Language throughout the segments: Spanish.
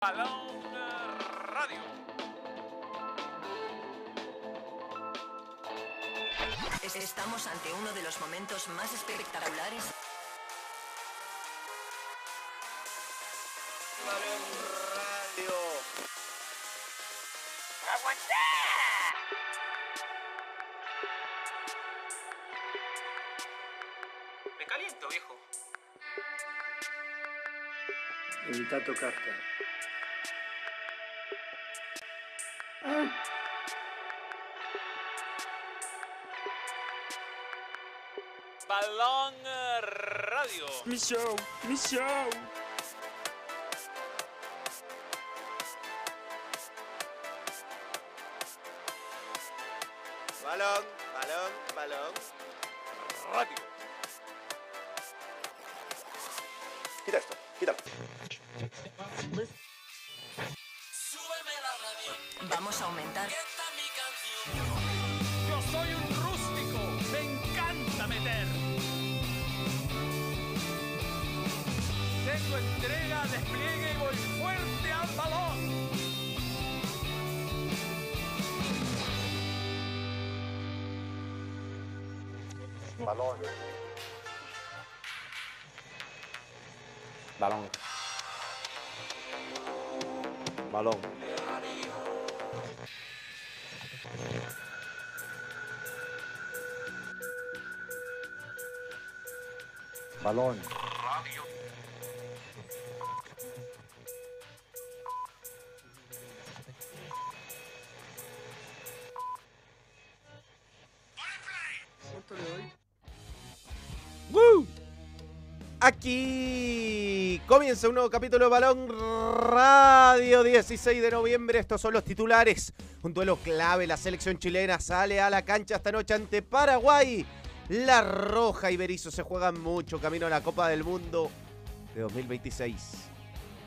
Balón Radio. Es- Estamos ante uno de los momentos más espectaculares Me caliento, viejo. Evita tocarte. Balón Radio. Mi show, mi show. Aquí comienza un nuevo capítulo de Balón Radio 16 de noviembre. Estos son los titulares. Un duelo clave. La selección chilena sale a la cancha esta noche ante Paraguay. La Roja y Berizzo se juegan mucho camino a la Copa del Mundo de 2026.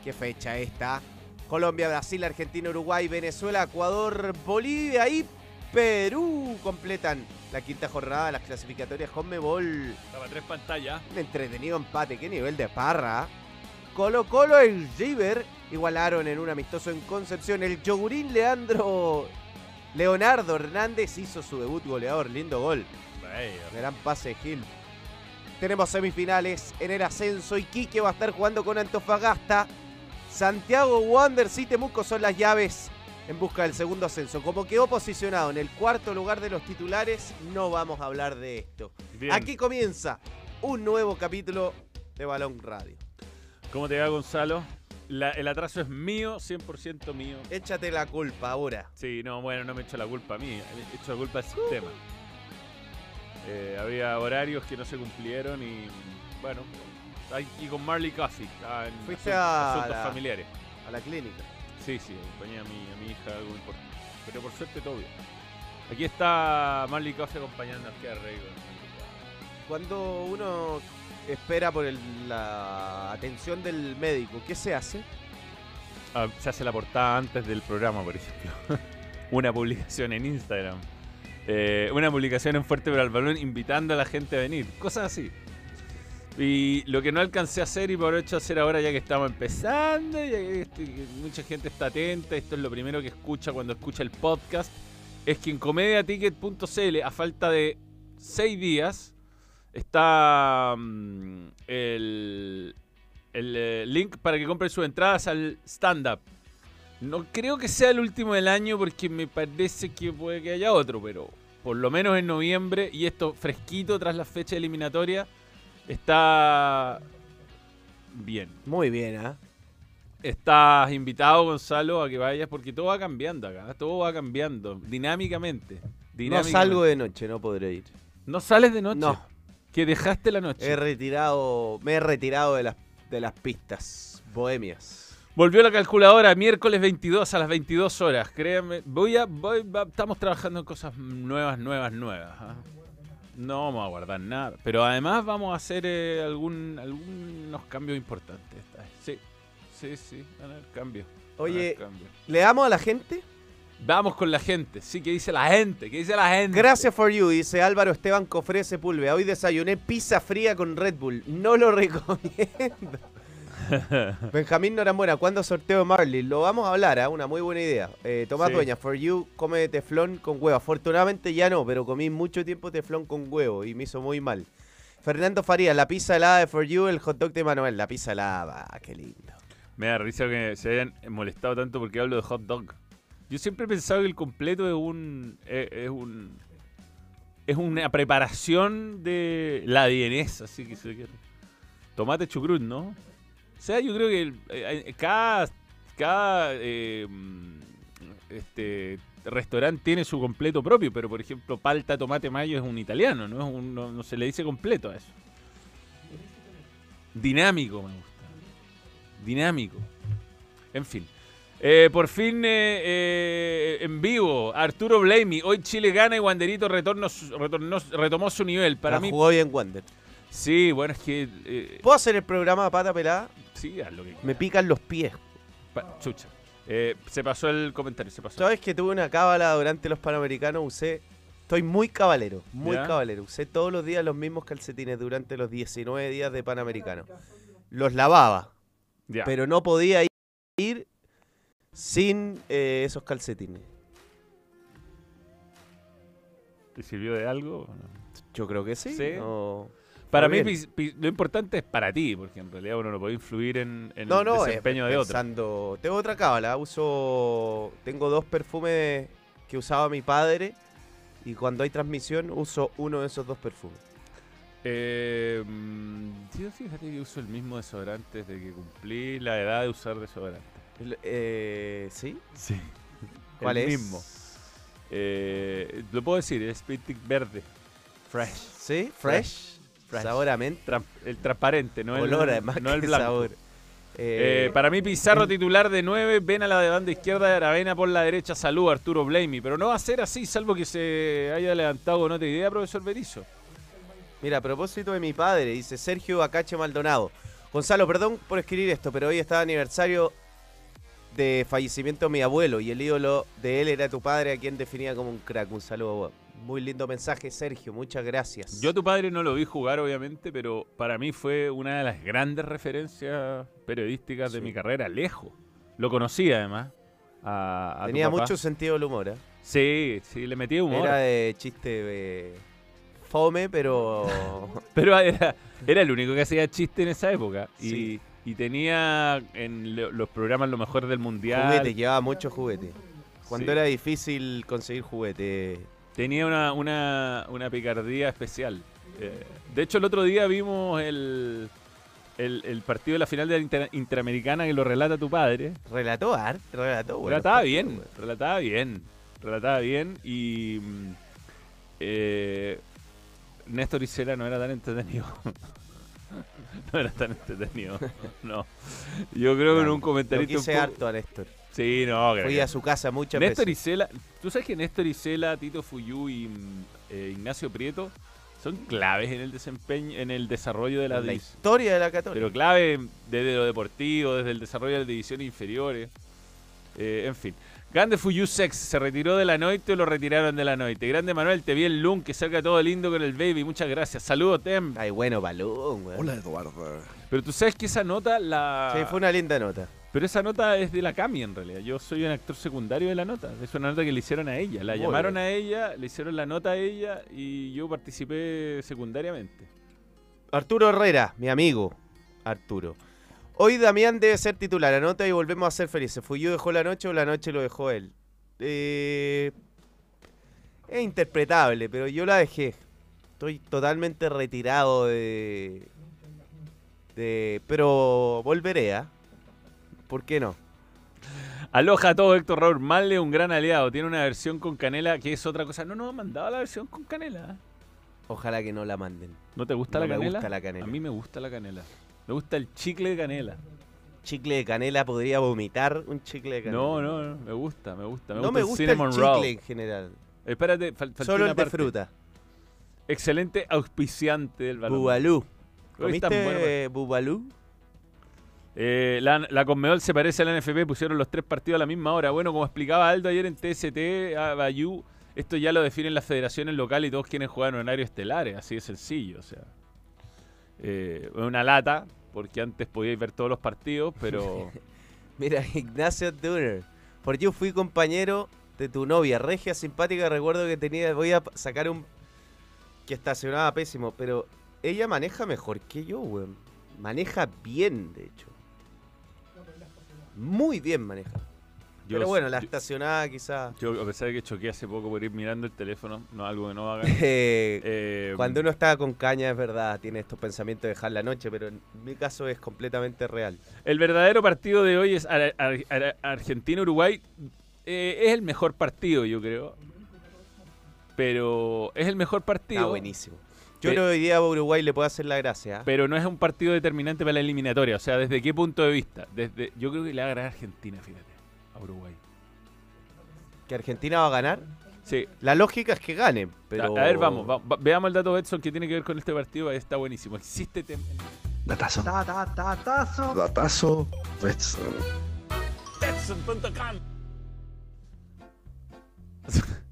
¿Qué fecha esta? Colombia, Brasil, Argentina, Uruguay, Venezuela, Ecuador, Bolivia y Perú completan la quinta jornada de las clasificatorias Conmebol. Estaba tres pantallas. Un entretenido empate, qué nivel de parra. Colo Colo y River igualaron en un amistoso en Concepción. El yogurín Leandro Leonardo Hernández hizo su debut goleador, lindo gol. Gran pase de Gil. Tenemos semifinales en el ascenso. Iquique va a estar jugando con Antofagasta. Santiago Wanderers y Temuco son las llaves en busca del segundo ascenso. Como quedó posicionado en el cuarto lugar de los titulares, no vamos a hablar de esto. Bien. Aquí comienza un nuevo capítulo de Balón Radio. ¿Cómo te va, Gonzalo? La- el atraso es mío, 100% mío. Échate la culpa ahora. Sí, no, bueno, no me echo la culpa a mí, he hecho la culpa al sistema. Eh, había horarios que no se cumplieron y, bueno, y con Marley Coffee. estaba en Fuiste asun- a asuntos la- familiares. A la clínica. Sí, sí, acompañé a mi, a mi hija, algo importante. Pero por suerte todo bien. Aquí está Marley Coffee acompañando a Arquea Rey. Cuando uno espera por el- la atención del médico, ¿qué se hace? Ah, se hace la portada antes del programa, por ejemplo. una publicación en Instagram. Eh, una publicación en Fuerte para el Balón invitando a la gente a venir. Cosas así. Y lo que no alcancé a hacer y por hecho hacer ahora ya que estamos empezando, ya que este- mucha gente está atenta, esto es lo primero que escucha cuando escucha el podcast, es que en comediaticket.cl a falta de seis días está mm, el, el eh, link para que compren sus entradas al stand-up. No creo que sea el último del año porque me parece que puede que haya otro, pero por lo menos en noviembre y esto fresquito tras la fecha eliminatoria está bien. Muy bien, ¿ah? Estás invitado, Gonzalo, a que vayas porque todo va cambiando acá, todo va cambiando dinámicamente. No salgo de noche, no podré ir. ¿No sales de noche. No. Que dejaste la noche. He retirado, me he retirado de las, de las pistas bohemias. Volvió la calculadora miércoles 22 a las 22 horas. Créanme, voy a, voy- va- estamos trabajando en cosas nuevas, nuevas, nuevas. ¿ah? No vamos a guardar nada. Pero además vamos a hacer eh, algún, algunos cambios importantes. esta vez. Sí, sí, sí, van a haber cambios. Oye. ¿le damos a la gente? Vamos con la gente. Sí, que dice la gente, que dice la gente. Gracias for you, dice Álvaro Esteban Cofré Sepúlveda. Hoy desayuné pizza fría con Red Bull. No lo recomiendo. Benjamín Norambuena, ¿cuándo sorteo Marley? Lo vamos a hablar, ¿ah? una muy buena idea. Eh, Tomás Sí. Dueña, for you, come teflón con huevo. Afortunadamente ya no, pero comí mucho tiempo teflón con huevo y me hizo muy mal. Fernando Farías, la pizza helada de For You, el hot dog de Manuel. La pizza helada, qué lindo. Me da risa que se hayan molestado tanto porque hablo de hot dog. Yo siempre he pensado que el completo es un. Es, es un. Es una preparación de la vienesa, así que se quiere. Tomate chucrut, ¿no? O sea, yo creo que el- eh, eh, cada. Cada. eh, mm, este. Restaurante tiene su completo propio, pero por ejemplo, palta, tomate, mayo es un italiano, no, es un, no, no se le dice completo a eso. Dinámico me gusta dinámico. En fin. Eh, por fin eh, eh, en vivo, Arturo Blamey. Hoy Chile gana y Wanderito retornó- retomó su nivel. Para La mí, jugó bien Wander. Sí, bueno, es que. eh, ¿Puedo hacer el programa a pata pelada? sí, haz lo que Me pican los pies. pa- Chucha. Eh, se pasó el comentario, se pasó. Sabes que tuve una cábala durante los Panamericanos, usé... Estoy muy cabalero, muy ¿Ya? cabalero. Usé todos los días los mismos calcetines durante los 19 días de Panamericano. Los lavaba, Ya. pero no podía ir sin eh, esos calcetines. ¿Te sirvió de algo? Yo creo que sí. Sí. no- Para Muy mí, pi- lo importante es para ti, porque en realidad uno no puede influir en, en No, el no, eh, desempeño de otro. pensando... Tengo otra cábala, uso... Tengo dos perfumes que usaba mi padre y cuando hay transmisión uso uno de esos dos perfumes. Eh, mm, sí, fíjate que uso el mismo desodorante desde que cumplí la edad de usar desodorante. El- eh, ¿Sí? Sí. ¿Cuál el es? mismo. Eh, lo puedo decir, es Spitic verde. Fresh. ¿Sí? Fresh. Fresh. Sabor a menta. Tra- el transparente, no Olor el, además no el blanco. sabor. Eh, Eh, para mí, Pizarro titular de 9, ven a la de banda izquierda de Aravena por la derecha, salud Arturo Blamey. Pero no va a ser así, salvo que se haya levantado con otra idea, profesor Berizo. Mira, a propósito de mi padre, dice Sergio Acache Maldonado. Gonzalo, perdón por escribir esto, pero hoy está aniversario de fallecimiento de mi abuelo y el ídolo de él era tu padre, a quien definía como un crack. Un saludo. Muy lindo mensaje, Sergio. Muchas gracias. Yo a tu padre no lo vi jugar, obviamente, pero para mí fue una de las grandes referencias periodísticas de mi carrera, lejos. Lo conocí además. A, a tu Tenía papá. mucho sentido del humor. ¿eh? Sí, sí, le metí humor. Era de chiste de fome, pero Pero era, era el único que hacía chiste en esa época. Y, Sí. y tenía en lo- los programas lo mejor del mundial. juguete, llevaba mucho juguete. Cuando Sí. era difícil conseguir juguete. Tenía una, una, una picardía especial. Eh, de hecho, el otro día vimos el, el, el partido de la final de la Inter- Interamericana que lo relata tu padre. Relató art, relató bueno. relataba bien, relataba bien, relataba bien y eh, Néstor Isela no era tan entretenido. no era tan entretenido, no. Yo creo que en un Lo comentarista quise un poco- harto a Néstor. Sí, no, creo Fui que- a su casa muchas Néstor veces. Isela, tú sabes que Néstor Isela, Tito Fuyú y mm, eh, Ignacio Prieto son claves en el desempeño, en el desarrollo de la, En la historia de la Católica. pero clave desde lo deportivo, desde el desarrollo de las divisiones inferiores. Eh, en fin. Grande Fuyu Sex, ¿se retiró de la noche o lo retiraron de la noche? Grande Manuel, te vi el Lun, que salga todo lindo con el baby, muchas gracias. Saludos, Tem. Ay, bueno, balón, weón. Hola Eduardo. Pero tú sabes que esa nota la... Sí, fue una linda nota. Pero esa nota es de la Cami en realidad. Yo soy un actor secundario de la nota. Es una nota que le hicieron a ella. La Muy llamaron bien. a ella, le hicieron la nota a ella y yo participé secundariamente. Arturo Herrera, mi amigo. Arturo. Hoy Damián debe ser titular. Anota y volvemos a ser felices. ¿Fui yo dejó la noche o la noche lo dejó él? Eh, es interpretable, pero yo la dejé. Estoy totalmente retirado de. de pero volveré, ¿ah? ¿Por qué no? Aloja a todo Héctor Raúl. Malle, un gran aliado. Tiene una versión con canela que es otra cosa. No nos ha mandado la versión con canela. Ojalá que no la manden. ¿No te gusta No la me canela? gusta la canela. A mí me gusta la canela. Me gusta el chicle de canela. Chicle de canela, podría vomitar un chicle de canela. No, no, no. Me gusta, me gusta. Me no gusta me el gusta el cinnamon chicle roll. en general. Espérate, fal- Solo el de parte. fruta. Excelente auspiciante del balón. Bubalú. ¿Comiste bueno, eh, bubalú? Eh, la, la Conmebol se parece a la NFP, pusieron los tres partidos a la misma hora. Bueno, como explicaba Aldo ayer en TST, a Bayú, esto ya lo definen las federaciones locales y todos quieren jugar en horarios estelares, así de sencillo. O sea, eh, una lata, porque antes podíais ver todos los partidos, pero Mira, Ignacio Dunner. Por yo fui compañero de tu novia, regia simpática. Recuerdo que tenía. Voy a sacar un. que estacionaba pésimo, pero ella maneja mejor que yo, weón. Maneja bien, de hecho. Muy bien maneja. yo, pero bueno, la yo- estacionada quizás. yo, a pesar de que choqué hace poco por ir mirando el teléfono, no algo que no haga. Eh, eh, cuando uno está con caña es verdad, tiene estos pensamientos de dejar la noche, pero en mi caso es completamente real. El verdadero partido de hoy es Ar- Ar- Ar- Argentina-Uruguay. Eh, es el mejor partido, yo creo. Pero es el mejor partido. Está buenísimo. Yo creo que hoy día a Uruguay le puede hacer la gracia. ¿ah? Pero no es un partido determinante para la eliminatoria. O sea, ¿desde qué punto de vista? Desde, yo creo que le va a ganar Argentina, fíjate, a Uruguay. Que Argentina va a ganar. Sí. La lógica es que gane, pero... A, a ver, vamos, va- va- veamos el dato Betson que tiene que ver con este partido. Está buenísimo. Existe tem- Datazo. Datazo. Betson. Betson.com.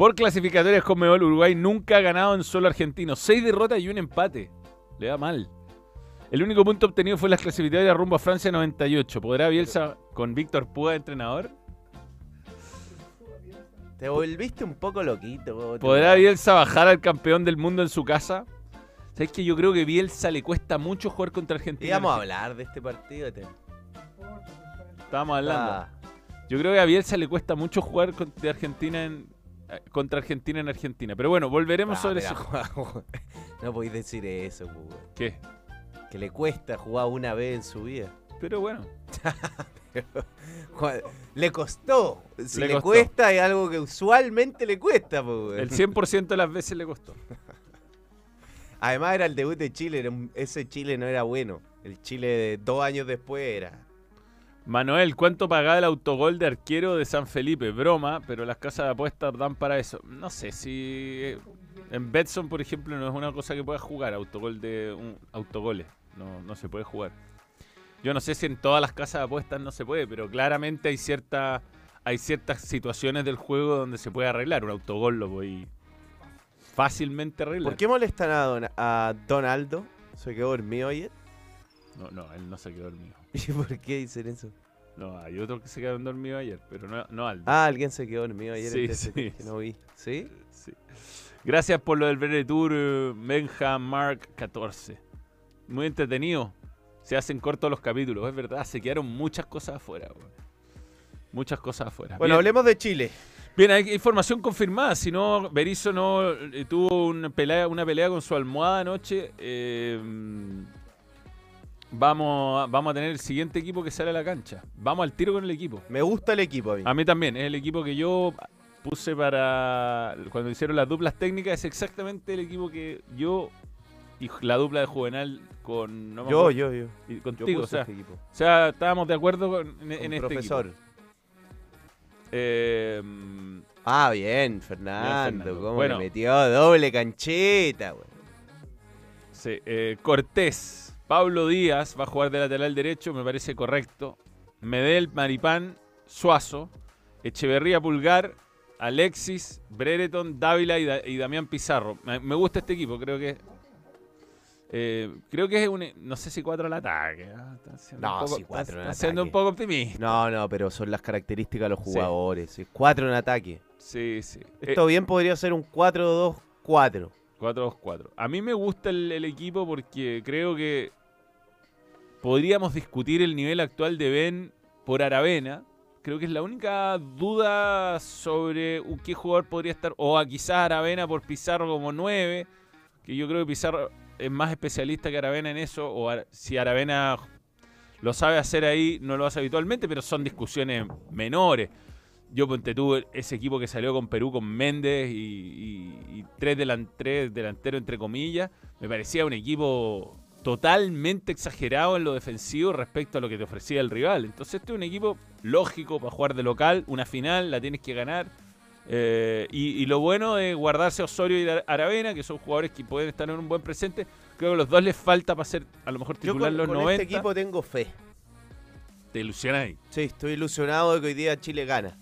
Por clasificatorias con Mebol, Uruguay nunca ha ganado en solo argentino. Seis derrotas y un empate. Le da mal. El único punto obtenido fue las clasificatorias rumbo a Francia 98. ¿Podrá Bielsa con Víctor Púa de entrenador? Te volviste un poco loquito. ¿Podrá Bielsa bajar al campeón del mundo en su casa? ¿Sabes que yo creo que Bielsa le cuesta mucho jugar contra Argentina? Íbamos a hablar de este partido. te- Estábamos hablando. Ah, Yo creo que a Bielsa le cuesta mucho jugar con- de Argentina en, contra Argentina en Argentina. Pero bueno, volveremos ah, sobre mira, eso. Juan, no podéis decir eso, pues, weón. ¿Qué? Que le cuesta jugar una vez en su vida. Pero bueno, Juan, le costó. Si Le le, costó. cuesta es algo que usualmente le cuesta, pues, el 100% de las veces le costó. Además era el debut de Chile. ese Chile no era bueno. El Chile de dos años después era... Manuel, ¿cuánto pagaba el autogol de arquero de San Felipe? Broma, pero las casas de apuestas dan para eso. No sé si eh, en Betson, por ejemplo, no es una cosa que puedas jugar, autogol de un autogoles. No, no se puede jugar. Yo no sé si en todas las casas de apuestas no se puede, pero claramente hay cierta, hay ciertas situaciones del juego donde se puede arreglar. Un autogol lo voy fácilmente arreglar. ¿Por qué molestan a, Don- a Donaldo? ¿Se quedó dormido ayer? No, no, él no se quedó dormido. ¿Y por qué dicen eso? No, hay otros que se quedaron dormidos ayer, pero no, no Aldo. Ah, alguien se quedó dormido ayer Sí, sí, que no vi. ¿Sí? Sí. Gracias por lo del Breve Tour, eh, Benja Mark 14. Muy entretenido. Se hacen cortos los capítulos, es verdad. Se quedaron muchas cosas afuera. Muchas cosas afuera. Bueno, bien, hablemos de Chile. bien, hay información confirmada. Si no, Berizzo no eh, tuvo una pelea, una pelea con su almohada anoche. eh, vamos, a- vamos a tener el siguiente equipo que sale a la cancha. Vamos al tiro con el equipo. Me gusta el equipo a mí. A mí también, es el equipo que yo puse para cuando hicieron las duplas técnicas, es exactamente el equipo que yo y la dupla de Juvenal con no me yo, yo, yo. y Yo contigo, o sea, este o sea, estábamos de acuerdo con- en, en Con este profesor. equipo. Eh, Ah, bien, Fernando. Fernando. ¿Cómo Bueno. le metió doble cancheta, güey? sí, eh, Cortés, Pablo Díaz va a jugar de lateral derecho, me parece correcto. Medel, Maripán, Suazo, Echeverría Pulgar, Alexis, Brereton, Dávila y, Da- y Damián Pizarro. Me, me gusta este equipo, creo que. eh, creo que es un. No sé si cuatro al ataque. ¿ah? Está siendo No, un poco, sí, cuatro está- en está siendo un poco optimista. No, no, pero son las características de los jugadores. sí. Cuatro en ataque. Sí, sí. Eh, Esto bien podría ser un 4-2-4. 4-2-4. A mí me gusta el, el equipo porque creo que podríamos discutir el nivel actual de Ben por Aravena. Creo que es la única duda sobre qué jugador podría estar. O a quizás Aravena por Pizarro como 9. Que yo creo que Pizarro es más especialista que Aravena en eso. O si Aravena lo sabe hacer ahí, no lo hace habitualmente, pero son discusiones menores. Yo ponte tú ese equipo que salió con Perú con Méndez y, y- y tres, delan- tres delanteros entre comillas, me parecía un equipo totalmente exagerado en lo defensivo respecto a lo que te ofrecía el rival. Entonces este es un equipo lógico para jugar de local, una final la tienes que ganar. Eh, y, y lo bueno de guardarse a Osorio y Ara- Aravena, que son jugadores que pueden estar en un buen presente, creo que a los dos les falta para ser a lo mejor Yo titular con, los con 90. este equipo tengo fe. Te ilusionáis. Sí, estoy ilusionado de que hoy día Chile gana.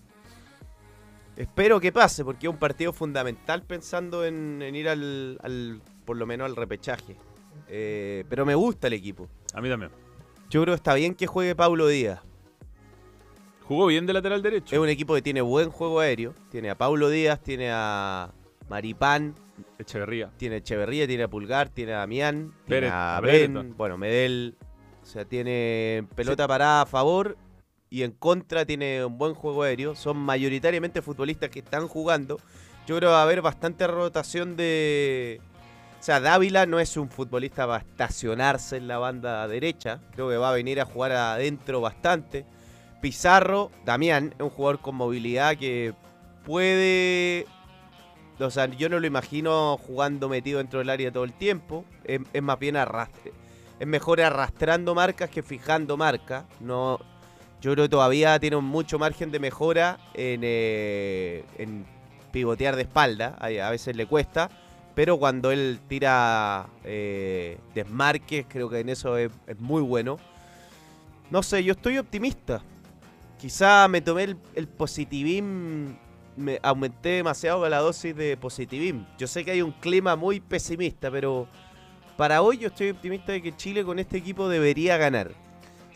Espero que pase, porque es un partido fundamental pensando en, en ir al, al- por lo menos al repechaje. Eh, pero me gusta el equipo. A mí también. Yo creo que está bien que juegue Paulo Díaz. Jugó bien de lateral derecho. Es un equipo que tiene buen juego aéreo. Tiene a Paulo Díaz, tiene a Maripán, Echeverría. tiene a Echeverría, tiene a Pulgar, tiene a Damián, tiene Pérez, a a Ben, bueno, Medel. O sea, tiene pelota parada a favor y en contra tiene un buen juego aéreo. Son mayoritariamente futbolistas que están jugando. Yo creo que va a haber bastante rotación de... O sea, Dávila no es un futbolista para estacionarse en la banda derecha. Creo que va a venir a jugar adentro bastante. Pizarro, Damián, es un jugador con movilidad que puede... O sea, yo no lo imagino jugando metido dentro del área todo el tiempo. Es, más bien arrastre. Es mejor arrastrando marcas que fijando marcas. No, yo creo que todavía tiene mucho margen de mejora en, eh, en pivotear de espalda. A veces le cuesta. Pero cuando él tira eh, desmarques, creo que en eso es, muy bueno. No sé, yo estoy optimista. Quizá me tomé el, el positivismo, me aumenté demasiado la dosis de positivismo. Yo sé que hay un clima muy pesimista, pero para hoy yo estoy optimista de que Chile con este equipo debería ganar.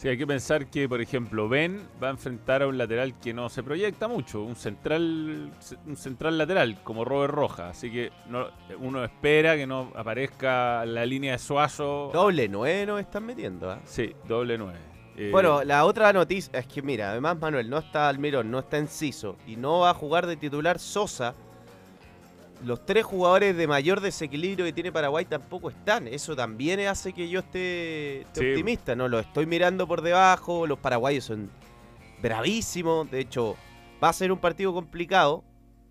Sí, hay que pensar que, por ejemplo, Ben va a enfrentar a un lateral que no se proyecta mucho, un central, un central lateral como Robert Roja. Así que no- uno espera que no aparezca la línea de Suazo. Doble nueve nos están metiendo. ¿ah? Sí, doble nueve. Eh, Bueno, la otra noticia es que, mira, además Manuel no está Almirón, no está Enciso y no va a jugar de titular Sosa. Los tres jugadores de mayor desequilibrio que tiene Paraguay tampoco están. Eso también hace que yo esté, esté Sí. optimista, ¿no? Lo estoy mirando por debajo. Los paraguayos son bravísimos. De hecho, va a ser un partido complicado.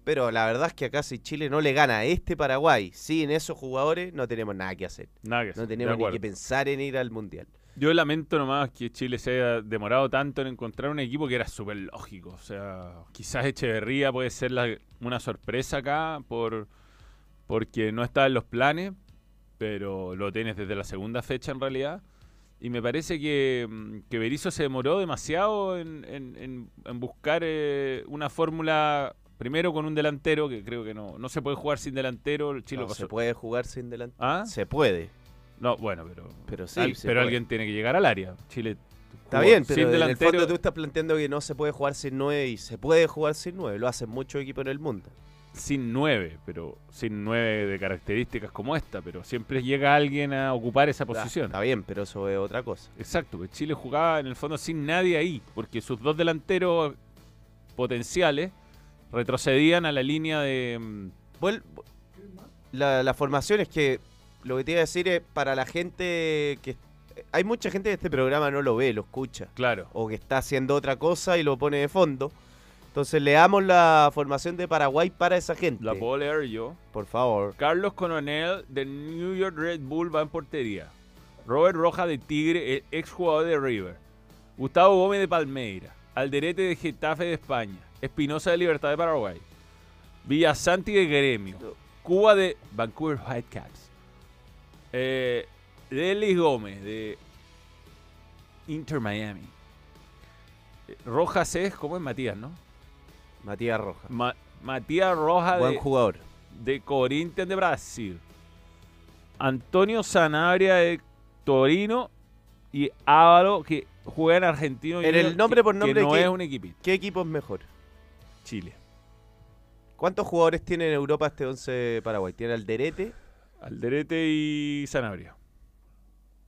Pero la verdad es que acá si Chile no le gana a este Paraguay sin esos jugadores, no tenemos nada que hacer. nada que hacer, No tenemos ni que pensar en ir al Mundial. Yo lamento nomás que Chile se haya demorado tanto en encontrar un equipo que era súper lógico. O sea, quizás Echeverría puede ser la- una sorpresa acá por porque no está en los planes, pero lo tienes desde la segunda fecha en realidad. Y me parece que, mm, que Berizzo se demoró demasiado en, en- en- en buscar eh, una fórmula, primero con un delantero, que creo que no, no se puede jugar sin delantero. el Chile No, pasó- se puede jugar sin delantero. ¿Ah? Se puede. No, bueno, pero, Pero sí, al- se pero puede. alguien tiene que llegar al área. Chile Está jugó bien, sin pero en el delantero. fondo tú estás planteando que no se puede jugar sin 9 y se puede jugar sin 9. Lo hacen muchos equipos en el mundo. sin nueve, pero sin nueve de características como esta, pero siempre llega alguien a ocupar esa posición. Está bien, pero eso es otra cosa. Exacto, pues Chile jugaba en el fondo sin nadie ahí, porque sus dos delanteros potenciales retrocedían a la línea de... mm, Vuel- la, la formación es que lo que te iba a decir es para la gente que... Hay mucha gente que este programa no lo ve, lo escucha. Claro, O que está haciendo otra cosa y lo pone de fondo. Entonces leamos la formación de Paraguay para esa gente. la puedo leer yo. Por favor. Carlos Coronel de New York Red Bull va en portería. Robert Roja de Tigre, el exjugador de River. Gustavo Gómez de Palmeira. Alderete de Getafe de España. Espinosa de Libertad de Paraguay. Villasanti de Gremio. Cuba de Vancouver Whitecaps. Eh, Delis Gómez de Inter Miami. Eh, Rojas es, ¿cómo es Matías, no? Matías Rojas. Ma- Matías Rojas Buen de jugador. de Corinthians de Brasil. Antonio Sanabria de Torino y Ávalo que juega en Argentino. En el nombre que- por nombre, Que no es un equipito. ¿Qué equipo es mejor? Chile. ¿Cuántos jugadores tiene en Europa este 11 Paraguay? Tiene Alderete Alderete y Sanabria.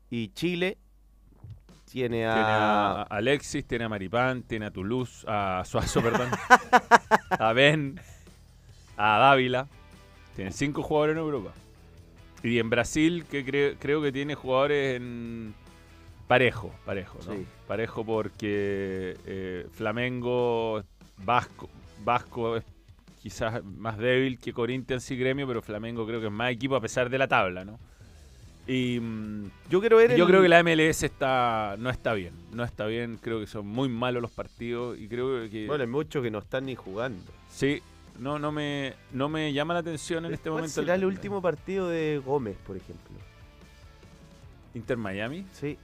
y Chile. Tiene Tiene a a. Alexis, tiene a Maripán, tiene a Toulouse, a Suazo, perdón. a Ben, a Dávila. Tiene cinco jugadores en Europa. Y en Brasil, que cre- creo que tiene jugadores en parejo, parejo, ¿no? Sí. Parejo porque eh, Flamengo, Vasco, Vasco es quizás más débil que Corinthians y Gremio, pero Flamengo creo que es más equipo a pesar de la tabla, ¿no? Y mm, Yo quiero ver. yo el- creo que la MLS está no está bien, no está bien, creo que son muy malos los partidos y creo que Bueno, hay muchos que no están ni jugando. sí, no no me no me llama la atención en este ¿Cuál momento será el último partido de Gómez, por ejemplo? Inter Miami. Sí.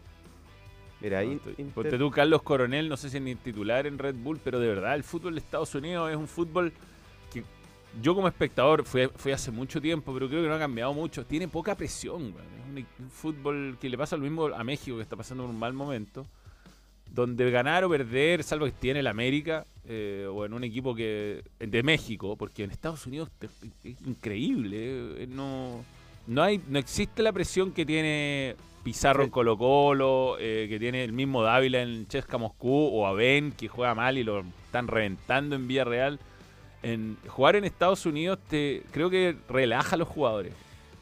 Mira, No, Inter- Ponte tú, Carlos Coronel, no sé si ni titular en Red Bull, pero de verdad el fútbol de Estados Unidos es un fútbol yo como espectador, fui, fui hace mucho tiempo, pero creo que no ha cambiado mucho. Tiene poca presión, weón. Es un, fútbol que le pasa lo mismo a México, que está pasando un mal momento. Donde ganar o perder, salvo que tiene el América, eh, o en un equipo que de México, porque en Estados Unidos es increíble. eh, no, no, hay, no existe la presión que tiene Pizarro en Colo Colo, eh, que tiene el mismo Dávila en Chesca Moscú, o Aben, que juega mal y lo están reventando en Villarreal. En, jugar en Estados Unidos te creo que relaja a los jugadores.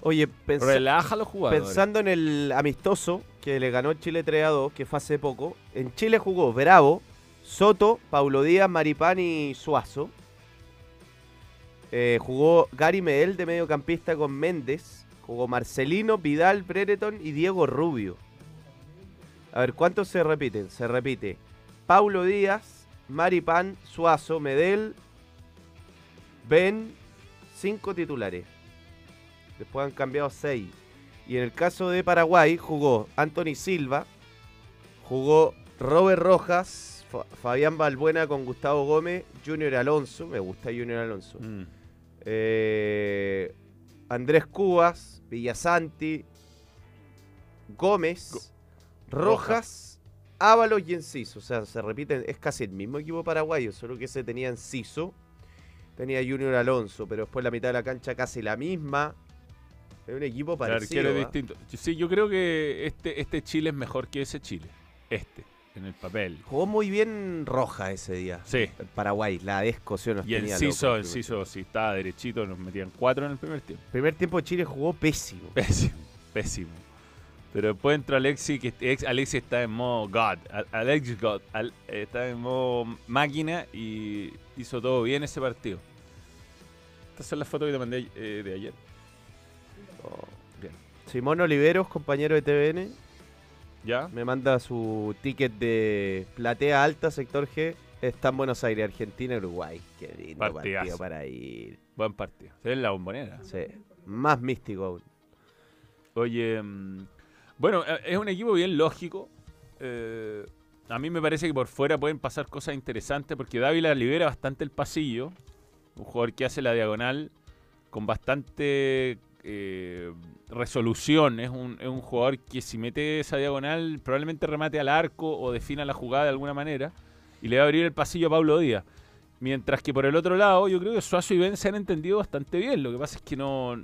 Oye, Relaja a los jugadores. pensando en el amistoso que le ganó Chile 3 a 2, que fue hace poco, en Chile jugó Bravo, Soto, Paulo Díaz, Maripán y Suazo. Eh, jugó Gary Medel de mediocampista con Méndez. Jugó Marcelino, Vidal, Brereton y Diego Rubio. A ver, ¿cuántos se repiten? Se repite Paulo Díaz, Maripán, Suazo, Medel, Ben, cinco titulares. Después han cambiado seis. Y en el caso de Paraguay jugó Anthony Silva, jugó Robert Rojas, Fa- Fabián Balbuena con Gustavo Gómez, Junior Alonso, me gusta Junior Alonso, Mm. eh, Andrés Cubas, Villasanti, Gómez, Rojas, Ábalos y Enciso. O sea, se repiten, es casi el mismo equipo paraguayo, solo que ese tenía Enciso, tenía Junior Alonso, pero después la mitad de la cancha casi la misma. Es un equipo El parecido. es ¿ah? distinto. Sí, yo creo que este, este Chile es mejor que ese Chile. Este, en el papel. Jugó muy bien Roja ese día. Sí. El Paraguay, la descoció nos Y el tenía Ciso, el el primer Ciso, si estaba derechito, nos metían cuatro en el primer tiempo. tiempo. Primer tiempo Chile jugó pésimo. Pésimo, pésimo. Pero después entró Alexi, que ex- Alexi está en modo God. Al- Alexis God. Al- eh, está en modo máquina y hizo todo bien ese partido. Estas son las fotos que te mandé eh, de ayer. Bien. Simón Oliveros, compañero de TVN, ¿Ya? me manda su ticket de platea alta, sector G. Está en Buenos Aires, Argentina, Uruguay. Qué lindo Partidazo. partido para ir. Buen partido. Se ve en la bombonera. Sí. Más místico aún. Oye, mm, bueno, eh, es un equipo bien lógico. Eh, a mí me parece que por fuera pueden pasar cosas interesantes porque Dávila libera bastante el pasillo. Un jugador que hace la diagonal con bastante eh, resolución. Es un, es un jugador que si mete esa diagonal probablemente remate al arco o defina la jugada de alguna manera y le va a abrir el pasillo a Pablo Díaz. Mientras que por el otro lado, yo creo que Suazo y Ben se han entendido bastante bien. Lo que pasa es que no.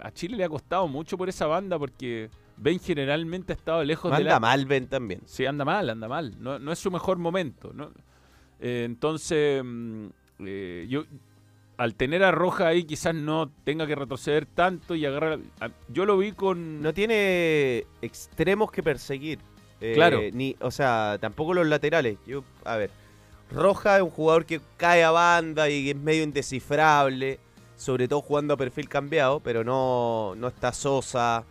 A Chile le ha costado mucho por esa banda porque Ben generalmente ha estado lejos de Manda la. mal Ben también. Sí, anda mal, anda mal. No, no es su mejor momento. ¿no? Eh, entonces, mm, eh, yo al tener a Roja ahí quizás no tenga que retroceder tanto y agarrar... Yo lo vi con... No tiene extremos que perseguir. Eh, Claro. Ni, o sea, tampoco los laterales. Yo, a ver. Roja es un jugador que cae a banda y es medio indescifrable. Sobre todo jugando a perfil cambiado. Pero no, no está Sosa.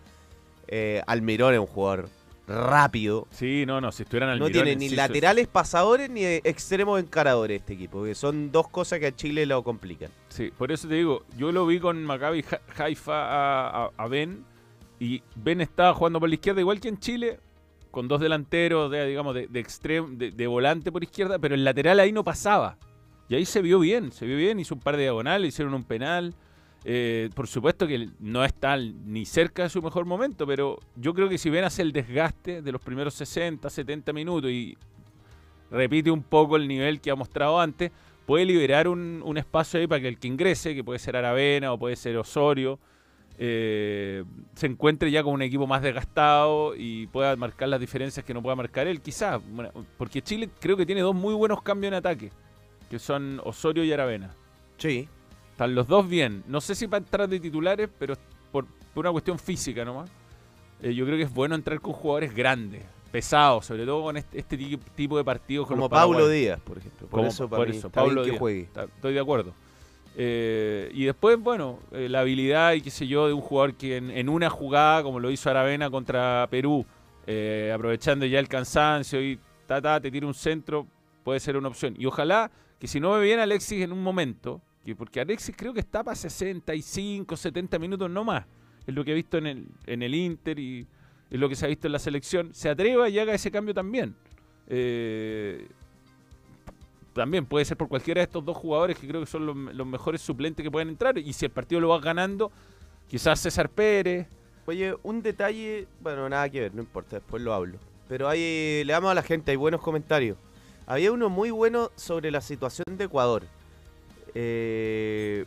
Eh, Almirón es un jugador rápido. Sí, no, no, si estuvieran al No tiene ni laterales pasadores ni eh, extremos encaradores este equipo. Que son dos cosas que a Chile lo complican. Sí, por eso te digo, yo lo vi con Maccabi Haifa a, a- a Ben y Ben estaba jugando por la izquierda igual que en Chile, con dos delanteros, de, digamos, de, de extrem- de, de volante por izquierda, pero el lateral ahí no pasaba. Y ahí se vio bien, se vio bien, hizo un par de diagonales, hicieron un penal. Eh, por supuesto que no está ni cerca de su mejor momento, pero yo creo que si Ben hace el desgaste de los primeros 60, 70 minutos y repite un poco el nivel que ha mostrado antes, puede liberar un, un espacio ahí para que el que ingrese, que puede ser Aravena o puede ser Osorio, eh, se encuentre ya con un equipo más desgastado y pueda marcar las diferencias que no pueda marcar él, quizás. Bueno, porque Chile creo que tiene dos muy buenos cambios en ataque, que son Osorio y Aravena. Sí. Están los dos bien. No sé si para entrar de titulares, pero por, por una cuestión física nomás. Eh, yo creo que es bueno entrar con jugadores grandes, pesados, sobre todo con este, este ti- tipo de partidos. Como paraguayos. Díaz, por ejemplo. Por Como- eso, por para mí eso, está bien Paulo que juegue. Está- Estoy de acuerdo. Eh, y después, bueno, eh, la habilidad y qué sé yo de un jugador que en, en una jugada, como lo hizo Aravena contra Perú, eh, aprovechando ya el cansancio y ta, ta, te tira un centro, puede ser una opción. Y ojalá que si no ve bien Alexis en un momento, que porque Alexis creo que está para 65, 70 minutos no más, es lo que he visto en el, en el Inter y es lo que se ha visto en la selección, se atreva y haga ese cambio también. Eh, también puede ser por cualquiera de estos dos jugadores que creo que son los, mejores suplentes que pueden entrar. Y si el partido lo vas ganando, quizás César Pérez. Oye, un detalle, bueno, nada que ver, no importa, después lo hablo. Pero hay, le damos a la gente, hay buenos comentarios. Había uno muy bueno sobre la situación de Ecuador. Eh,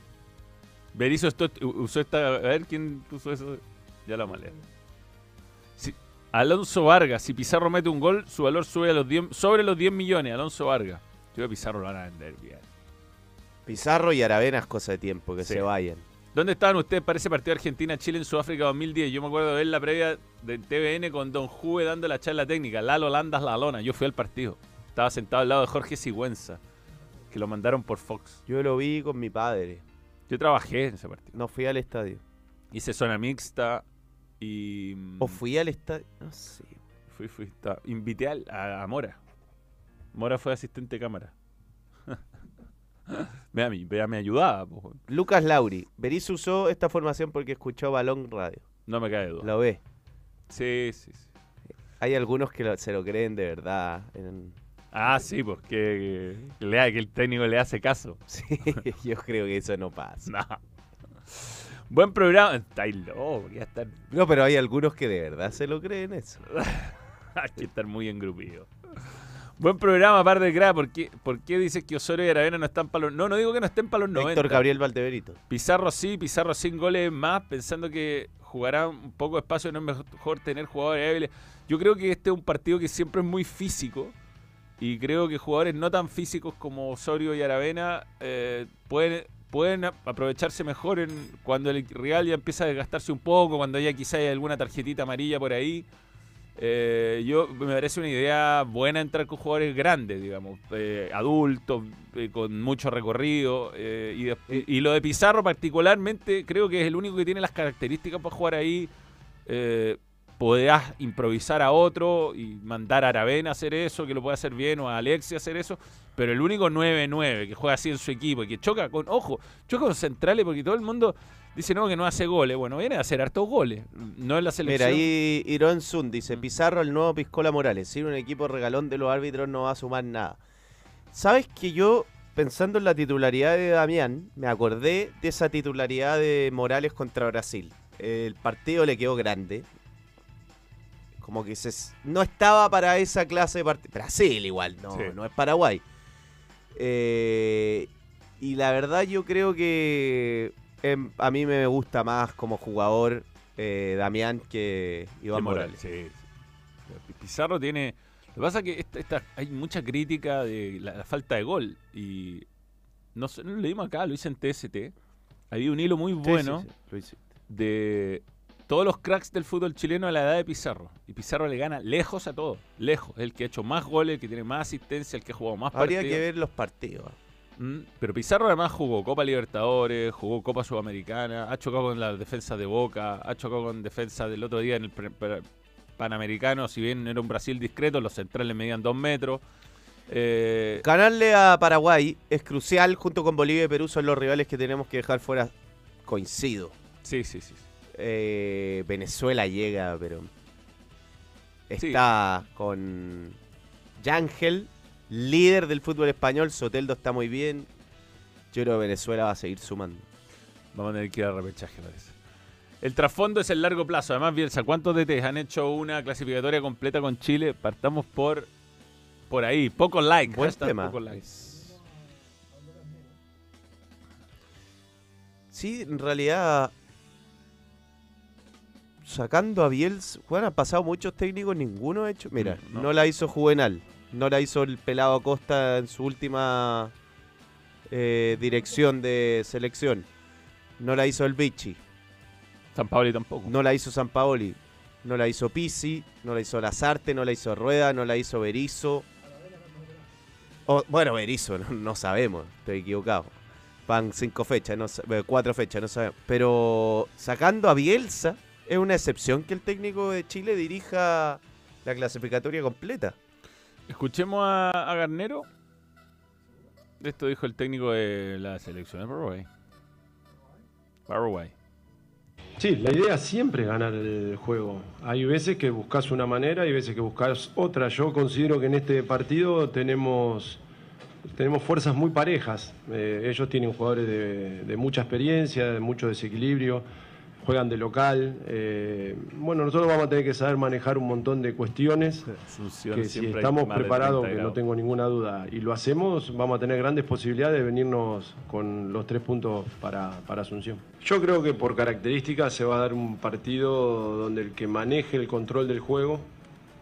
Berizzo esto- usó esta. A ver quién puso eso. Ya la malé. Si- Alonso Vargas, si Pizarro mete un gol, su valor sube a los 10 sobre los 10 millones. Alonso Vargas. Yo creo que Pizarro lo van a vender bien. Pizarro y Aravena es cosa de tiempo, que Sí. se vayan. ¿Dónde estaban ustedes para ese partido Argentina-Chile en Sudáfrica 2010? Yo me acuerdo de ver la previa de TVN con Don Juve dando la charla técnica. Lalo Landas La Lona. Yo fui al partido. Estaba sentado al lado de Jorge Sigüenza, que lo mandaron por Fox. Yo lo vi con mi padre, Yo trabajé en ese partido. no fui al estadio. Hice zona mixta y... ¿O fui al estadio? No sé. Fui, fui. invité a, a Mora. Mora fue asistente de cámara. Vea, me, vea, me ayudaba. po. Lucas Lauri, Berizzo usó esta formación porque escuchó Balón Radio. No me cae duda. Lo ve. Sí, sí, sí. Hay algunos que lo- se lo creen de verdad. en- Ah, sí, pues que, que le, que el técnico le hace caso. Sí, yo creo que eso no pasa. No. Buen programa. Está loco, ya estar, No, pero hay algunos que de verdad se lo creen eso. hay que estar muy engrupido. Buen programa, par de crack. ¿Por qué, ¿Por qué dices que Osorio y Aravena no están para los... No, no digo que no estén para los 90. Héctor Gabriel Valdeberito. Pizarro sí, Pizarro sin goles más, pensando que jugará un poco de espacio, no es mejor tener jugadores débiles. Yo creo que este es un partido que siempre es muy físico y creo que jugadores no tan físicos como Osorio y Aravena eh, pueden, pueden aprovecharse mejor en, cuando el rival ya empieza a desgastarse un poco, cuando ya quizá hay alguna tarjetita amarilla por ahí. Eh, yo me parece una idea buena entrar con jugadores grandes, digamos, eh, adultos, eh, con mucho recorrido. y, de- y- y lo de Pizarro particularmente creo que es el único que tiene las características para jugar ahí. Podrás improvisar a otro y mandar a Aravena a hacer eso, que lo puede hacer bien, o a Alexia a hacer eso. Pero el único 9-9 que juega así en su equipo y que choca con, ojo, choca con centrales porque todo el mundo dice no, que no hace goles. Bueno, viene a hacer hartos goles, no en la Mira, selección. ahí Irón Sun dice, Mm. Pizarro el nuevo Piscola Morales. Sin un equipo regalón de los árbitros no va a sumar nada. ¿Sabes que yo, pensando en la titularidad de Damián, me acordé de esa titularidad de Morales contra Brasil? El partido le quedó grande. Como que se, no estaba para esa clase de partido. Brasil igual, no, Sí. no es Paraguay. Eh, y la verdad yo creo que em, a mí me gusta más como jugador eh, Damián que Iván Morales, Morales. sí. Pizarro tiene. Lo que pasa es que esta, esta- hay mucha crítica de la, la falta de gol. Y no, sé, no lo dimos acá, lo hice en TST. Había un hilo muy bueno sí, sí, de todos los cracks del fútbol chileno a la edad de Pizarro. Y Pizarro le gana lejos a todos. Lejos. El que ha hecho más goles, el que tiene más asistencia, el que ha jugado más Habría partidos. que ver los partidos. Mm, Pero Pizarro además jugó Copa Libertadores, jugó Copa Sudamericana, ha chocado con la defensa de Boca, ha chocado con defensa del otro día en el Panamericano, si bien era un Brasil discreto, los centrales medían dos metros. Eh, Ganarle a Paraguay es crucial, junto con Bolivia y Perú son los rivales que tenemos que dejar fuera. Coincido. sí, sí, sí. Eh, Venezuela llega, pero Sí. está con Yángel, líder del fútbol español. Soteldo está muy bien. Yo creo que Venezuela va a seguir sumando. Vamos a tener que ir a repechaje, parece. El trasfondo es el largo plazo. Además, Bielsa, ¿cuántos DTs han hecho una clasificatoria completa con Chile? Partamos por por ahí. Poco like. Buen tema. poco like. Sí, en realidad. Sacando a Bielsa, bueno, han pasado muchos técnicos, ninguno ha hecho. Mira, Mm, no. no. la hizo Juvenal, no la hizo el pelado Acosta en su última eh, dirección de selección, no la hizo el Vichy, San Pablo tampoco. no la hizo San Paoli, no la hizo Pisi, no la hizo Lazarte, no la hizo Rueda, no la hizo Berizzo. O, bueno, Berizzo, no, no sabemos, estoy equivocado. Van cinco fechas, no, eh, cuatro fechas, no sabemos. Pero sacando a Bielsa, es una excepción que el técnico de Chile dirija la clasificatoria completa. Escuchemos a, a Garnero. Esto dijo el técnico de la selección de Paraguay. Paraguay. Sí, la idea siempre es ganar el juego. Hay veces que buscas una manera y veces que buscas otra. Yo considero que en este partido tenemos tenemos fuerzas muy parejas. Eh, ellos tienen jugadores de, de mucha experiencia, de mucho desequilibrio, juegan de local. eh, bueno, nosotros vamos a tener que saber manejar un montón de cuestiones que si estamos preparados, 30 que no tengo ninguna duda, y lo hacemos, vamos a tener grandes posibilidades de venirnos con los tres puntos para, para Asunción. Yo creo que por características se va a dar un partido donde el que maneje el control del juego,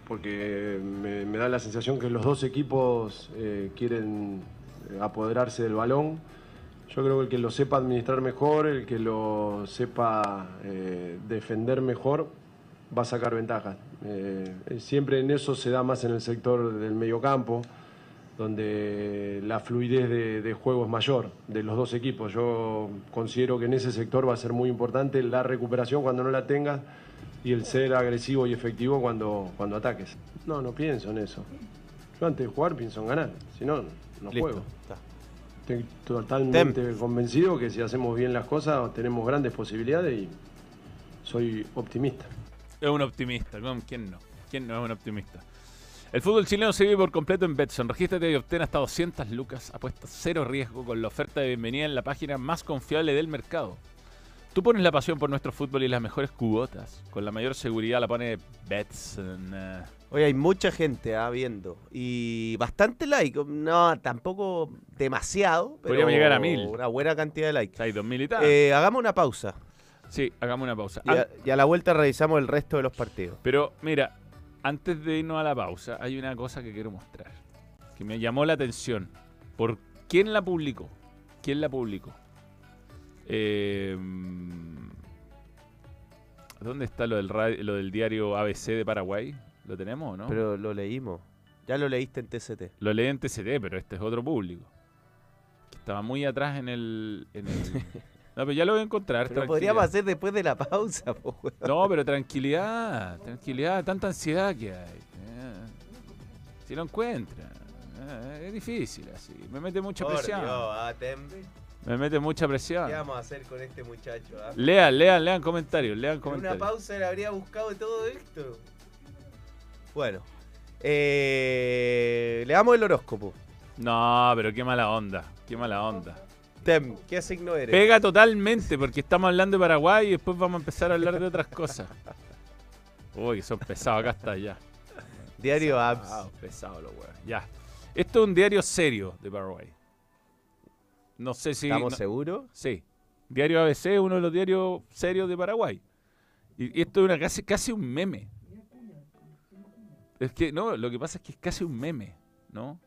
porque me, me da la sensación que los dos equipos eh, quieren apoderarse del balón. Yo creo que el que lo sepa administrar mejor, el que lo sepa eh, defender mejor, va a sacar ventajas. Eh, siempre en eso se da más en el sector del mediocampo, donde la fluidez de, de juego es mayor de los dos equipos. Yo considero que en ese sector va a ser muy importante la recuperación cuando no la tengas y el ser agresivo y efectivo cuando, cuando ataques. No, no pienso en eso. Yo antes de jugar pienso en ganar, si no, no Listo. juego. Está. Estoy totalmente convencido que si hacemos bien las cosas tenemos grandes posibilidades y soy optimista. Es un optimista, ¿con ¿quién no? ¿Quién no es un optimista? El fútbol chileno se vive por completo en Betson. Regístrate y obtén hasta 200 lucas. Apuesta cero riesgo con la oferta de bienvenida en la página más confiable del mercado. Tú pones la pasión por nuestro fútbol y las mejores cuotas. Con la mayor seguridad la pone Betson. Hoy hay mucha gente ah, viendo y bastante like. No, tampoco demasiado, pero Podríamos llegar a mil. Una buena cantidad de likes. Hay 2000 y tal. Eh, hagamos una pausa sí, hagamos una pausa. y a, y a la vuelta revisamos el resto de los partidos. Pero mira, antes de irnos a la pausa, hay una cosa que quiero mostrar. Que me llamó la atención. ¿Por quién la publicó? ¿Quién la publicó? Eh, ¿Dónde está lo del, ra- lo del diario ABC de Paraguay? ¿Lo tenemos o no? Pero lo leímos. Ya lo leíste en TCT. Lo leí en TCT, pero este es otro público. Que estaba muy atrás en el... en el- No, pero ya lo voy a encontrar. Pero podríamos hacer después de la pausa, po. No, pero tranquilidad, tranquilidad, tanta ansiedad que hay. eh. Si lo encuentra, eh, es difícil así. Me mete mucha Por presión. Dios. Me mete mucha presión. ¿Qué vamos a hacer con este muchacho? ah? Lean, lean, lean comentarios, lean En una comentarios. pausa le habría buscado todo esto. Bueno. Eh, le damos el horóscopo. No, pero qué mala onda, qué mala onda. Tem, ¿qué signo eres? Pega totalmente porque estamos hablando de Paraguay y después vamos a empezar a hablar de otras cosas. Uy, que son pesados, acá está ya. Diario Apps. Pesados, pesados los huevos. Ya. Esto es un diario serio de Paraguay. No sé si. ¿Estamos no- seguros? Sí. Diario ABC es uno de los diarios serios de Paraguay. Y, y esto es una, casi, casi un meme. Es que, no, lo que pasa es que es casi un meme, ¿no?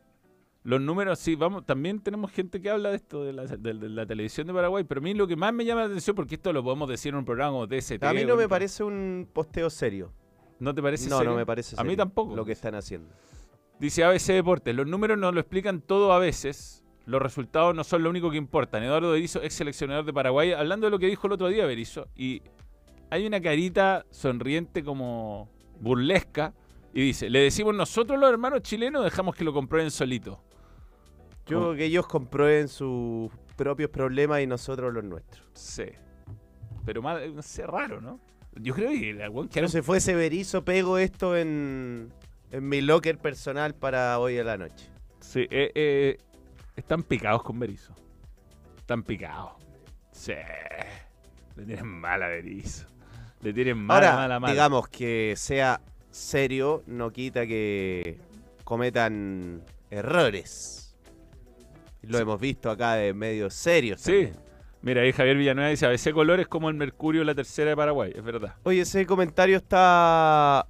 Los números, sí, vamos, también tenemos gente que habla de esto, de la, de- de la televisión de Paraguay, pero a mí lo que más me llama la atención, porque esto lo podemos decir en un programa como TST. A mí no me parece un posteo serio. ¿No te parece No, serio? no me parece A mí serio tampoco. Lo que están haciendo. Dice ABC Deportes, los números nos lo explican todo a veces, los resultados no son lo único que importan. Eduardo Berizzo, ex seleccionador de Paraguay, hablando de lo que dijo el otro día Berizzo, y hay una carita sonriente como burlesca, y dice, le decimos nosotros los hermanos chilenos, dejamos que lo comprueben solito. Yo creo que ellos comprueben sus propios problemas y nosotros los nuestros. Sí. Pero mal, no sé, raro, ¿no? Yo creo que la weón que Pero si fuese Berizo, pego esto en, en mi locker personal para hoy a la noche. Sí, eh, eh, están picados con Berizzo. Están picados. Sí. Le tienen mala a Berizzo. Le tienen mala, Ahora, mala, mala. digamos que sea serio, no quita que cometan errores. Lo hemos visto acá de medios serios. Sí. también. Mira, ahí Javier Villanueva dice, ABC Color es como el Mercurio la tercera de Paraguay. Es verdad. Oye, ese comentario está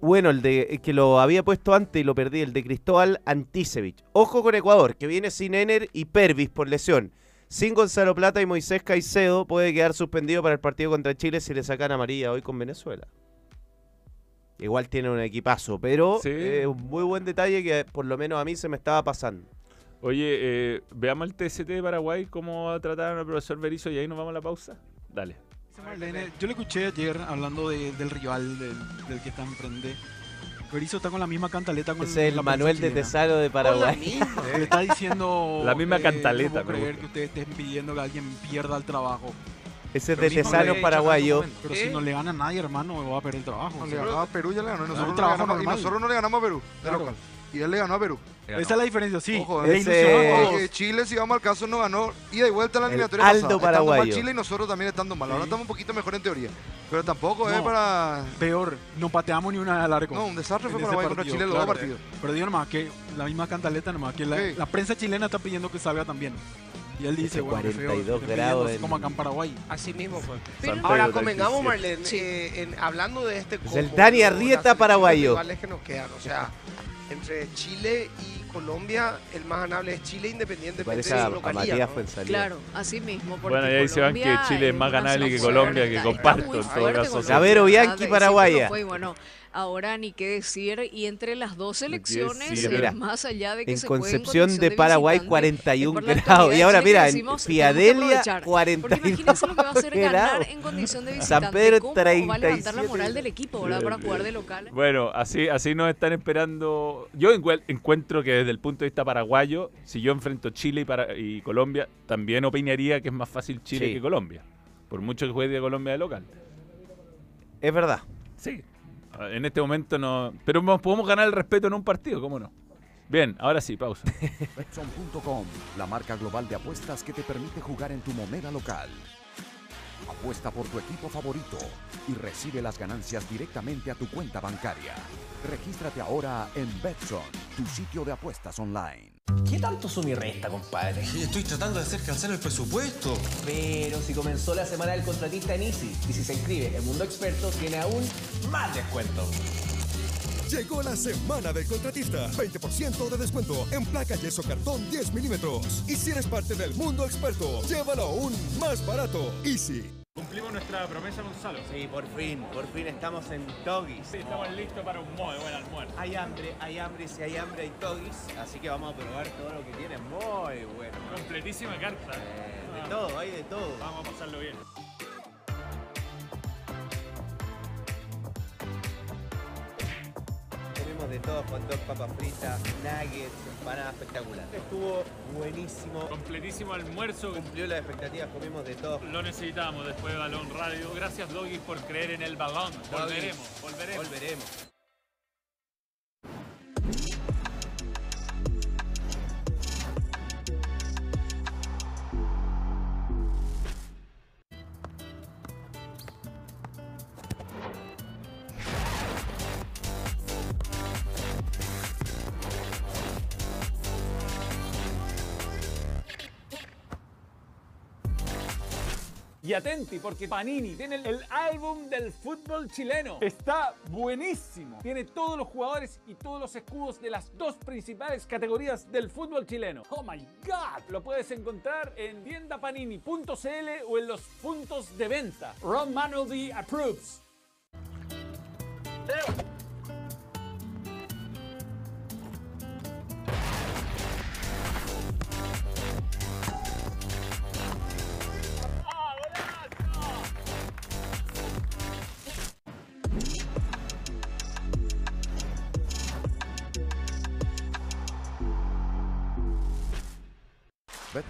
bueno, el de el que lo había puesto antes y lo perdí, el de Cristóbal Antisevich. Ojo con Ecuador, que viene sin Ener y Pervis por lesión. Sin Gonzalo Plata y Moisés Caicedo puede quedar suspendido para el partido contra Chile si le sacan amarilla hoy con Venezuela. Igual tiene un equipazo, pero Sí. es un muy buen detalle que por lo menos a mí se me estaba pasando. Oye, eh, veamos el TST de Paraguay, cómo trataron al profesor Berizzo y ahí nos vamos a la pausa. Dale. Marlene, yo le escuché ayer hablando de- del rival del, del que está enfrente. Berizzo está con la misma cantaleta con Ese es la el Manuel de. Tesaro de Paraguay. Le está diciendo. La misma eh, cantaleta, No puedo creer que ustedes estén pidiendo que alguien pierda el trabajo. Ese es de Tesano paraguayo. Pero si no le gana a nadie, hermano, va a perder el trabajo. No Sí. le ganaba a Perú, ya le ganó. Y nosotros, no le ganamos, y nosotros no le ganamos a Perú. De local. y él le ganó a Perú. Esa es la diferencia, sí. Ojo. Porque Chile, si vamos al caso, no ganó ida y vuelta en la El eliminatoria Aldo pasada. Estando mal paraguayo. Chile y nosotros también estando mal. Ahora estamos un poquito mejor en teoría. Pero tampoco es No. para... Peor, no pateamos ni una al arco. No, un desastre fue En ese Paraguay contra Chile los dos partidos. Pero digo nomás que la misma cantaleta nomás, que la, Sí. la prensa chilena está pidiendo que salga también. Y él dice, Ese bueno, qué feo, 42 estén grados en- como acá en Paraguay. Así mismo fue. San Ahora, convengamos, 37. Marlene, eh, en- hablando de este Pues el combo, Dani Arrieta paraguayo. que nos quedan, o sea, entre Chile y Colombia, el más ganable es Chile, Me independientemente parece de a, su a localidad. Matías ¿no? Fuenzalía. Claro, así mismo. porque Bueno, y ahí se van que Colombia Chile es más ganable que Colombia, que comparto en todo caso. Colombia, Bianchi, paraguaya. Fue, y bueno, ahora ni qué decir. Y entre las dos selecciones, Mira, más allá de que En se Concepción condición de Paraguay visitante, 41 es por la grados. Y ahora mira, en Fiadelia aprovechar. Porque 42 imagínense lo que va a hacer ganar grados. en condición de San. Pedro, ¿Cómo va a levantar la 37 moral del equipo, ¿verdad? Para jugar de local. Bueno, así, así nos están esperando. Yo encuentro que desde el punto de vista paraguayo, si yo enfrento Chile y, para- y Colombia, también opinaría que es más fácil Chile Sí. que Colombia. Por mucho que juegue Colombia de local. Es verdad. Sí. En este momento no. Pero mo- podemos ganar el respeto en un partido, ¿cómo no? Bien, ahora sí, pausa. Betson.com, la marca global de apuestas que te permite jugar en tu moneda local. Apuesta por tu equipo favorito y recibe las ganancias directamente a tu cuenta bancaria. Regístrate ahora en Betson, tu sitio de apuestas online. ¿Qué tanto suma y resta, compadre? Estoy tratando de hacer calzar el presupuesto. Pero si comenzó la semana del contratista en Easy y si se inscribe en Mundo Experto tiene aún más descuento. Llegó la semana del contratista. 20% de descuento en placa yeso cartón 10 milímetros. Y si eres parte del mundo experto, llévalo aún más barato. Easy. Cumplimos nuestra promesa, Gonzalo. Sí, por fin, por fin estamos en Togis. Sí, estamos listos para un muy buen almuerzo. Hay hambre, hay hambre, y si hay hambre hay Togis, así que vamos a probar todo lo que tiene muy bueno. Completísima carta. Eh, de todo, hay de todo. Vamos a pasarlo bien. Comimos de todo, hot dog, papas fritas, nuggets, empanadas espectacular. Estuvo buenísimo. Completísimo almuerzo. Cumplió las expectativas, comimos de todo. Lo necesitábamos después de Balón Radio. Gracias, Doggy, por creer en el balón. Volveremos, volveremos. Volveremos. Y atenti, porque Panini tiene el, álbum del fútbol chileno. Está buenísimo. Tiene todos los jugadores y todos los escudos de las dos principales categorías del fútbol chileno. Oh my God. Lo puedes encontrar en tiendapanini.cl o en los puntos de venta. Ron Manuel D approves.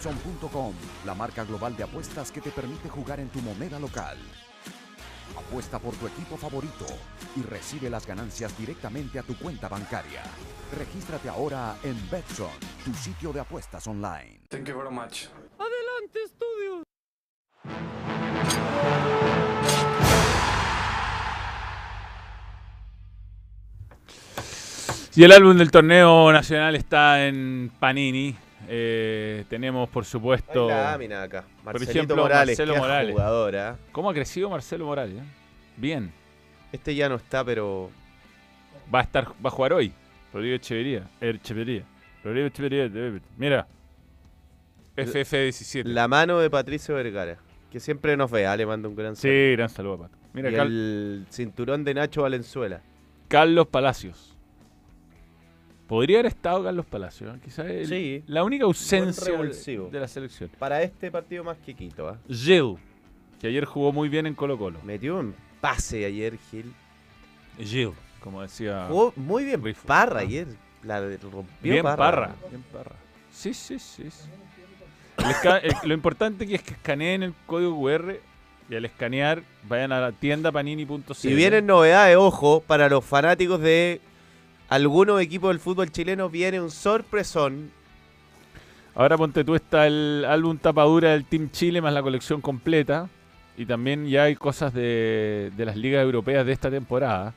Betson.com, la marca global de apuestas que te permite jugar en tu moneda local. Apuesta por tu equipo favorito y recibe las ganancias directamente a tu cuenta bancaria. Regístrate ahora en Betson, tu sitio de apuestas online. Thank you very much. Adelante, estudios. Y el álbum del torneo nacional está en Panini. Eh, tenemos, por supuesto. Hay la lámina acá. por ejemplo, Morales, Marcelo Morales. jugador, ¿ah? ¿Cómo ha crecido Marcelo Morales? eh? Bien. Este ya no está, pero. Va a estar, va a jugar hoy. Rodrigo Echeverría. Echeverría. Rodrigo Echeverría. eh, Mira. FF17. La mano de Patricio Vergara, que siempre nos ve. Ah, le mando un gran saludo. Sí, gran saludo a Pato. Mira, y Cal- el cinturón de Nacho Valenzuela. Carlos Palacios. Podría haber estado Carlos Palacios. ¿eh? Quizás Sí. la única ausencia de la selección. Para este partido más que Quito, ¿ah? Gil, que ayer jugó muy bien en Colo Colo. Metió un pase ayer, Gil. Gil, como decía. Jugó muy bien Rifo. Parra Ah. ayer. La rompió Bien Parra. parra. Bien parra. Sí, sí, sí. El lo importante que es que escaneen el código QR y al escanear vayan a la tienda panini.cl. Si vienen novedades, ojo, para los fanáticos de algunos equipos del fútbol chileno viene un sorpresón. Ahora ponte tú está el álbum tapadura del Team Chile más la colección completa. Y también ya hay cosas de, de las ligas europeas de esta temporada.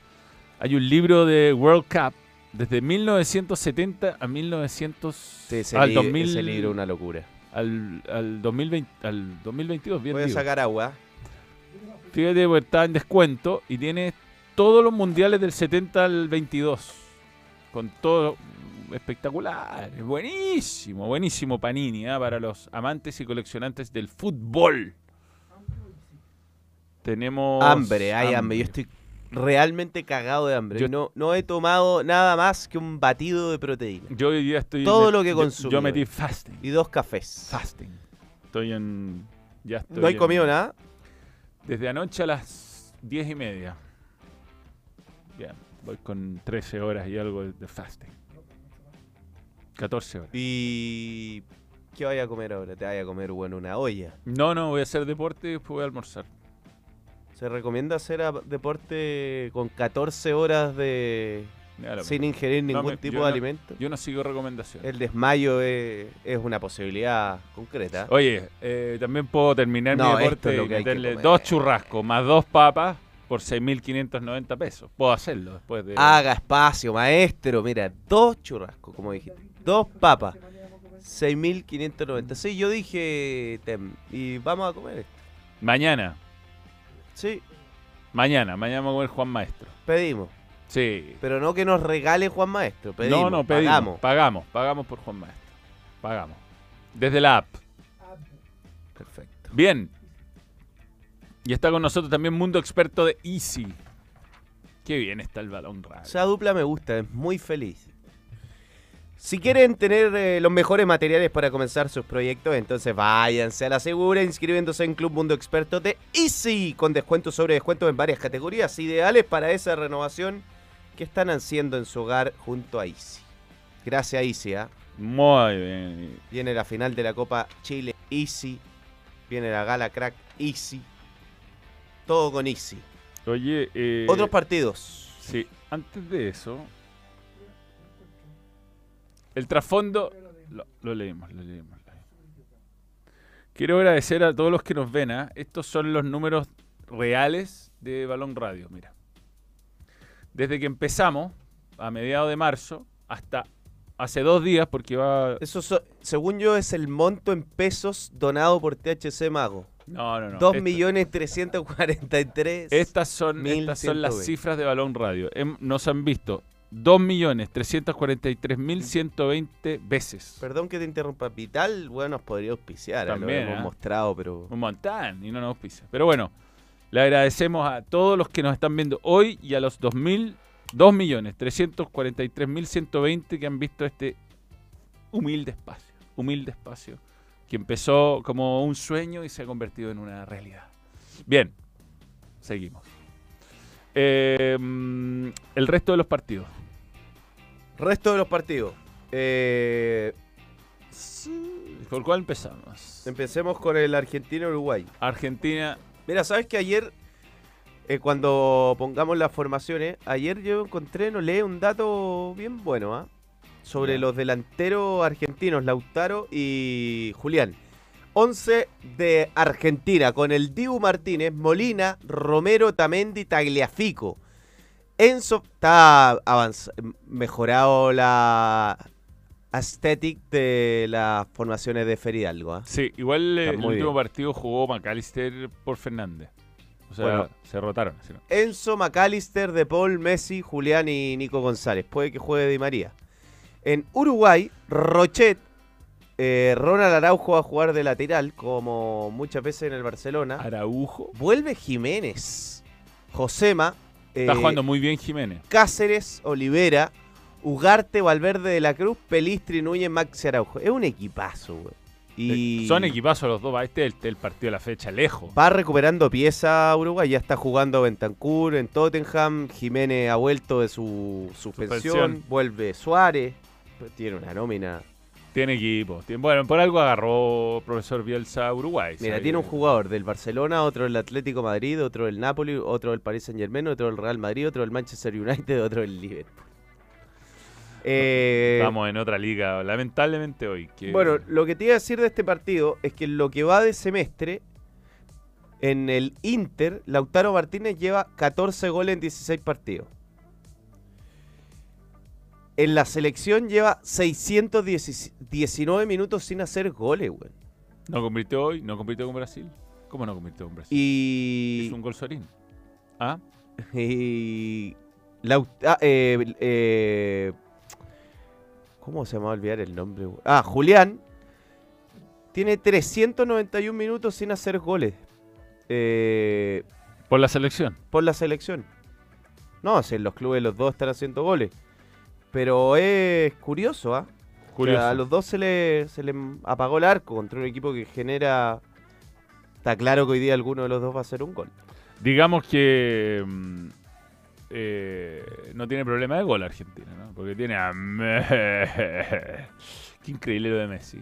Hay un libro de World Cup desde 1970 a 1900 Sí, ese, al li- 2000 ese libro una locura. al, al 2020 al 2022 bien Voy a digo. sacar agua. Fíjate, porque está en descuento y tiene todos los mundiales del 70 al 22. Con todo espectacular. Buenísimo, buenísimo Panini ¿ah? para los amantes y coleccionantes del fútbol. Tenemos Hambre, hay hambre. Yo estoy realmente cagado de hambre. Yo- no, no he tomado nada más que un batido de proteína. Yo hoy día estoy. Todo lo que yo- consumí. Yo metí fasting. Y dos cafés. Fasting. Estoy en. Ya estoy ¿No en- comido nada? Desde anoche a las 10 y media. Bien, voy con 13 horas y algo de, fasting. 14 horas. ¿Y qué vaya a comer ahora? ¿Te vaya a comer, bueno, una olla? No, no, voy a hacer deporte y después voy a almorzar. ¿Se recomienda hacer deporte con 14 horas de... Sin ingerir No ningún me- tipo de no- alimento? Yo no sigo recomendaciones. El desmayo es, es una posibilidad concreta. Oye, eh, también puedo terminar No, mi deporte es y meterle dos churrascos más dos papas por 6.590 pesos. Puedo hacerlo después de... Haga espacio, maestro. Mira, dos churrascos, como dijiste. Dos papas. 6.590. Sí, yo dije... tem, y vamos a comer esto. Mañana. Sí, Mañana. Mañana vamos a comer Juan Maestro. pedimos. Sí. Pero no que nos regale Juan Maestro. Pedimos, no, no, pedimos. pagamos. Pagamos. Pagamos por Juan Maestro. Pagamos. Desde la app. Perfecto. Bien. Y está con nosotros también Mundo Experto de Easy. Qué bien está el balón radio. Esa dupla me gusta, es muy feliz. Si quieren tener eh, los mejores materiales para comenzar sus proyectos, entonces váyanse a la segura inscribiéndose en Club Mundo Experto de Easy, con descuentos sobre descuentos en varias categorías, ideales para esa renovación que están haciendo en su hogar junto a Easy. Gracias Easy, ¿ah? Muy bien. Viene la final de la Copa Chile, Easy. Viene la Gala Crack, Easy. Todo con Easy. Oye, eh, Otros partidos. Sí, antes de eso. El trasfondo. Lo, lo leímos, lo leímos. Quiero agradecer a todos los que nos ven. ¿ah? Estos son los números reales de Balón Radio. Mira. Desde que empezamos, a mediados de marzo, hasta hace dos días, porque va. Eso, so- según yo, es el monto en pesos donado por THC Mago. No, no, no. 2 Esto- millones 343 Estas son, estas son las 1120. cifras de Balón Radio. Hem- nos han visto 2.343.120 veces. Perdón que te interrumpa. Vital, bueno, nos podría auspiciar. ah, También, lo hemos ¿ah? mostrado, pero. Un montón y no nos auspicia. Pero bueno, le agradecemos a todos los que nos están viendo hoy y a los 2.000, 2.343.120 que han visto este humilde espacio. Humilde espacio que empezó como un sueño y se ha convertido en una realidad. Bien, seguimos. Eh, mm, el resto de los partidos. Resto de los partidos. Eh, ¿Por cuál empezamos? empecemos con el Argentina-Uruguay. Argentina. Mira, ¿sabes que ayer, eh, cuando pongamos las formaciones, ayer yo encontré, no leí un dato bien bueno, ¿ah? Sobre los delanteros argentinos, Lautaro y Julián. 11 de Argentina, con el Dibu Martínez, Molina, Romero, Tamendi, Tagliafico. Enzo está mejorado la aesthetic de las formaciones de Feridalgo. ¿ah? Sí, igual eh, el último bien. partido jugó McAllister por Fernández. O sea, Bueno. se rotaron. Enzo, McAllister, De Paul, Messi, Julián y Nico González. Puede que juegue Di María. En Uruguay, Rochet, eh, Ronald Araujo va a jugar de lateral, como muchas veces en el Barcelona. Araujo. Vuelve Jiménez, Josema, Está eh, jugando muy bien Jiménez. Cáceres, Olivera, Ugarte, Valverde de la Cruz, Pelistri, Núñez, Maxi Araujo. Es un equipazo, güey. Y Eh, Son equipazos los dos. Este es el, el partido de la fecha, lejos. Va recuperando pieza Uruguay, ya está jugando Bentancur en Tottenham, Jiménez ha vuelto de su suspensión, Suspensión. vuelve Suárez, tiene una nómina. Tiene equipo. Tiene- bueno, por algo agarró profesor Bielsa Uruguay. Mira, tiene un jugador del Barcelona, otro del Atlético Madrid, otro del Napoli, otro del Paris Saint Germain, otro del Real Madrid, otro del Manchester United, otro del Liverpool. Eh, Estamos en otra liga, lamentablemente hoy. que- Bueno, lo que te iba a decir de este partido es que en lo que va de semestre, en el Inter, Lautaro Martínez lleva 14 goles en 16 partidos. En la selección lleva 619 minutos sin hacer goles, güey. no convirtió hoy, no convirtió con Brasil. ¿Cómo no convirtió con Brasil? Y. Es un gol Sorín. ¿Ah? Y. Ah, eh, eh, ¿Cómo se me va a olvidar el nombre? güey? Ah, Julián. Tiene 391 minutos sin hacer goles. Eh, Por la selección. por la selección. No, si en los clubes los dos están haciendo goles. Pero es curioso, ¿ah? O Curioso. sea, a los dos se le, se le apagó el arco contra un equipo que genera. Está claro que hoy día alguno de los dos va a hacer un gol. Digamos que mm, eh, no tiene problema de gol Argentina, ¿no? Porque tiene a... Qué increíble lo de Messi.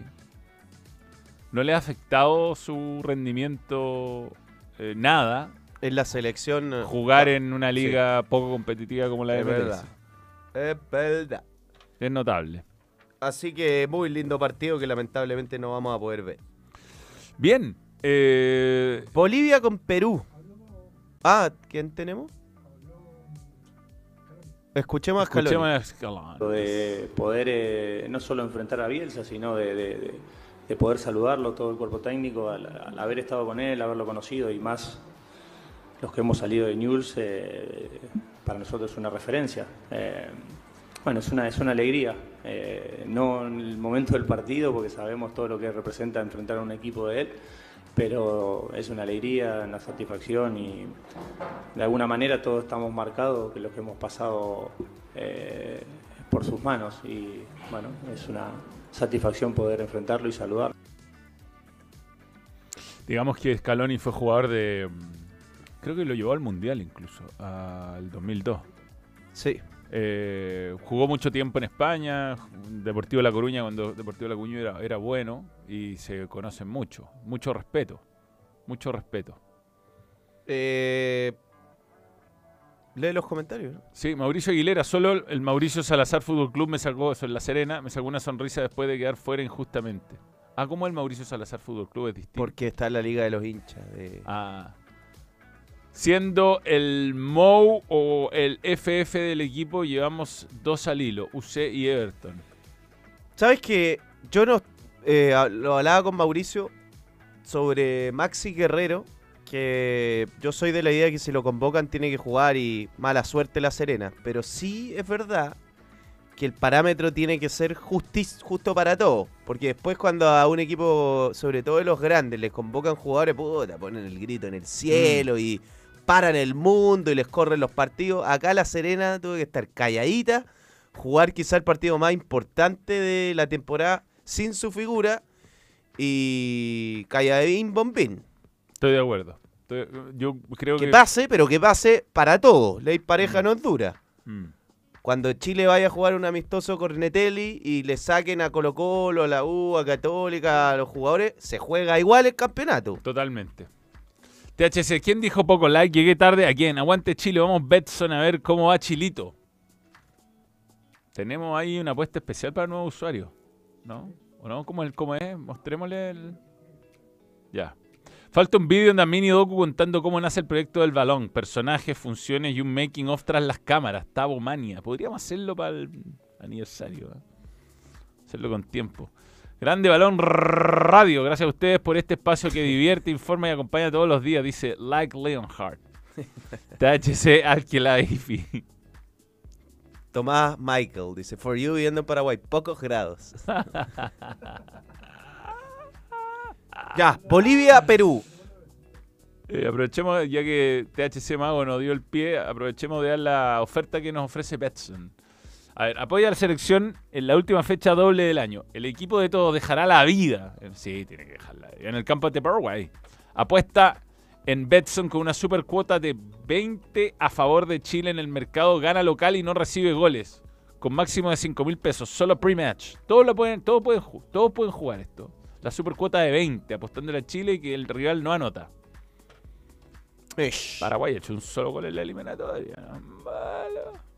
No le ha afectado su rendimiento eh, nada En la selección. eh, jugar no, en una sí. liga poco competitiva como la de Es verdad. Es verdad. Es notable. Así que muy lindo partido que lamentablemente no vamos a poder ver. Bien. eh, Bolivia con Perú. Ah, ¿quién tenemos? Escuchemos a Scaloni. escuchemos a Scaloni. de poder eh, no solo enfrentar a Bielsa, sino de, de- de- de poder saludarlo todo el cuerpo técnico al, al haber estado con él, haberlo conocido y más los que hemos salido de News, eh, para nosotros es una referencia. Eh, bueno, es una, es una alegría, eh, no en el momento del partido, porque sabemos todo lo que representa enfrentar a un equipo de él, pero es una alegría, una satisfacción y de alguna manera todos estamos marcados que los que hemos pasado eh, por sus manos y bueno, es una satisfacción poder enfrentarlo y saludarlo. Digamos que Scaloni fue jugador de... Creo que lo llevó al Mundial incluso, al 2002. Sí. Eh, jugó mucho tiempo en España, Deportivo La Coruña cuando Deportivo La Coruña era, era bueno y se conocen mucho. Mucho respeto. Mucho respeto. Eh, lee los comentarios. Sí, Mauricio Aguilera, solo el Mauricio Salazar Fútbol Club me sacó, eso en La Serena, me sacó una sonrisa después de quedar fuera injustamente. Ah, ¿cómo el Mauricio Salazar Fútbol Club es distinto? Porque está en la liga de los hinchas. de- Ah. Siendo el MOU o el FF del equipo, llevamos dos al hilo, UC y Everton. ¿Sabes que Yo no. eh, lo hablaba con Mauricio sobre Maxi Guerrero. Que yo soy de la idea que si lo convocan tiene que jugar y mala suerte la Serena. Pero sí es verdad que el parámetro tiene que ser justis- justo para todo. Porque después cuando a un equipo, sobre todo de los grandes, les convocan jugadores, puta, ponen el grito en el cielo y paran el mundo y les corren los partidos. Acá la Serena tuvo que estar calladita, jugar quizá el partido más importante de la temporada sin su figura y calladín bombín. Estoy de acuerdo. Estoy- yo creo Que que... pase, pero que pase para todo. Ley pareja no es dura. Mm. Cuando Chile vaya a jugar un amistoso con Netelli y le saquen a Colo Colo, a la U, a Católica, a los jugadores, se juega igual el campeonato. Totalmente. THC, ¿quién dijo poco like? Llegué tarde. ¿A quién? Aguante Chile, vamos Betson a ver cómo va Chilito. Tenemos ahí una apuesta especial para nuevos usuarios. ¿No? ¿O no? ¿Cómo, es? Mostrémosle el... Ya. Falta un vídeo en la mini docu contando cómo nace el proyecto del balón, personajes, funciones y un making of tras las cámaras. Tabomania. Podríamos hacerlo para el aniversario. ¿eh? Hacerlo con tiempo. Grande Balón Radio. Gracias a ustedes por este espacio que divierte, informa y acompaña todos los días. Dice Like Leonhardt. THC Alquilaifi. Tomás Michael dice, for you viviendo en Paraguay, pocos grados. ya, Bolivia, Perú. Eh, aprovechemos, ya que THC Mago nos dio el pie, aprovechemos de dar la oferta que nos ofrece Betson. A ver, apoya a la selección en la última fecha doble del año. El equipo de todos dejará la vida. Sí, tiene que dejar la vida. En el campo de Paraguay. Apuesta en Betson con una super cuota de 20 a favor de Chile en el mercado. Gana local y no recibe goles. Con máximo de 5 mil pesos. Solo pre-match. Todos, lo pueden, todos, pueden, todos pueden jugar esto. La super cuota de 20, apostándole a Chile y que el rival no anota. Paraguay ha hecho un solo gol en la eliminatoria. Malo.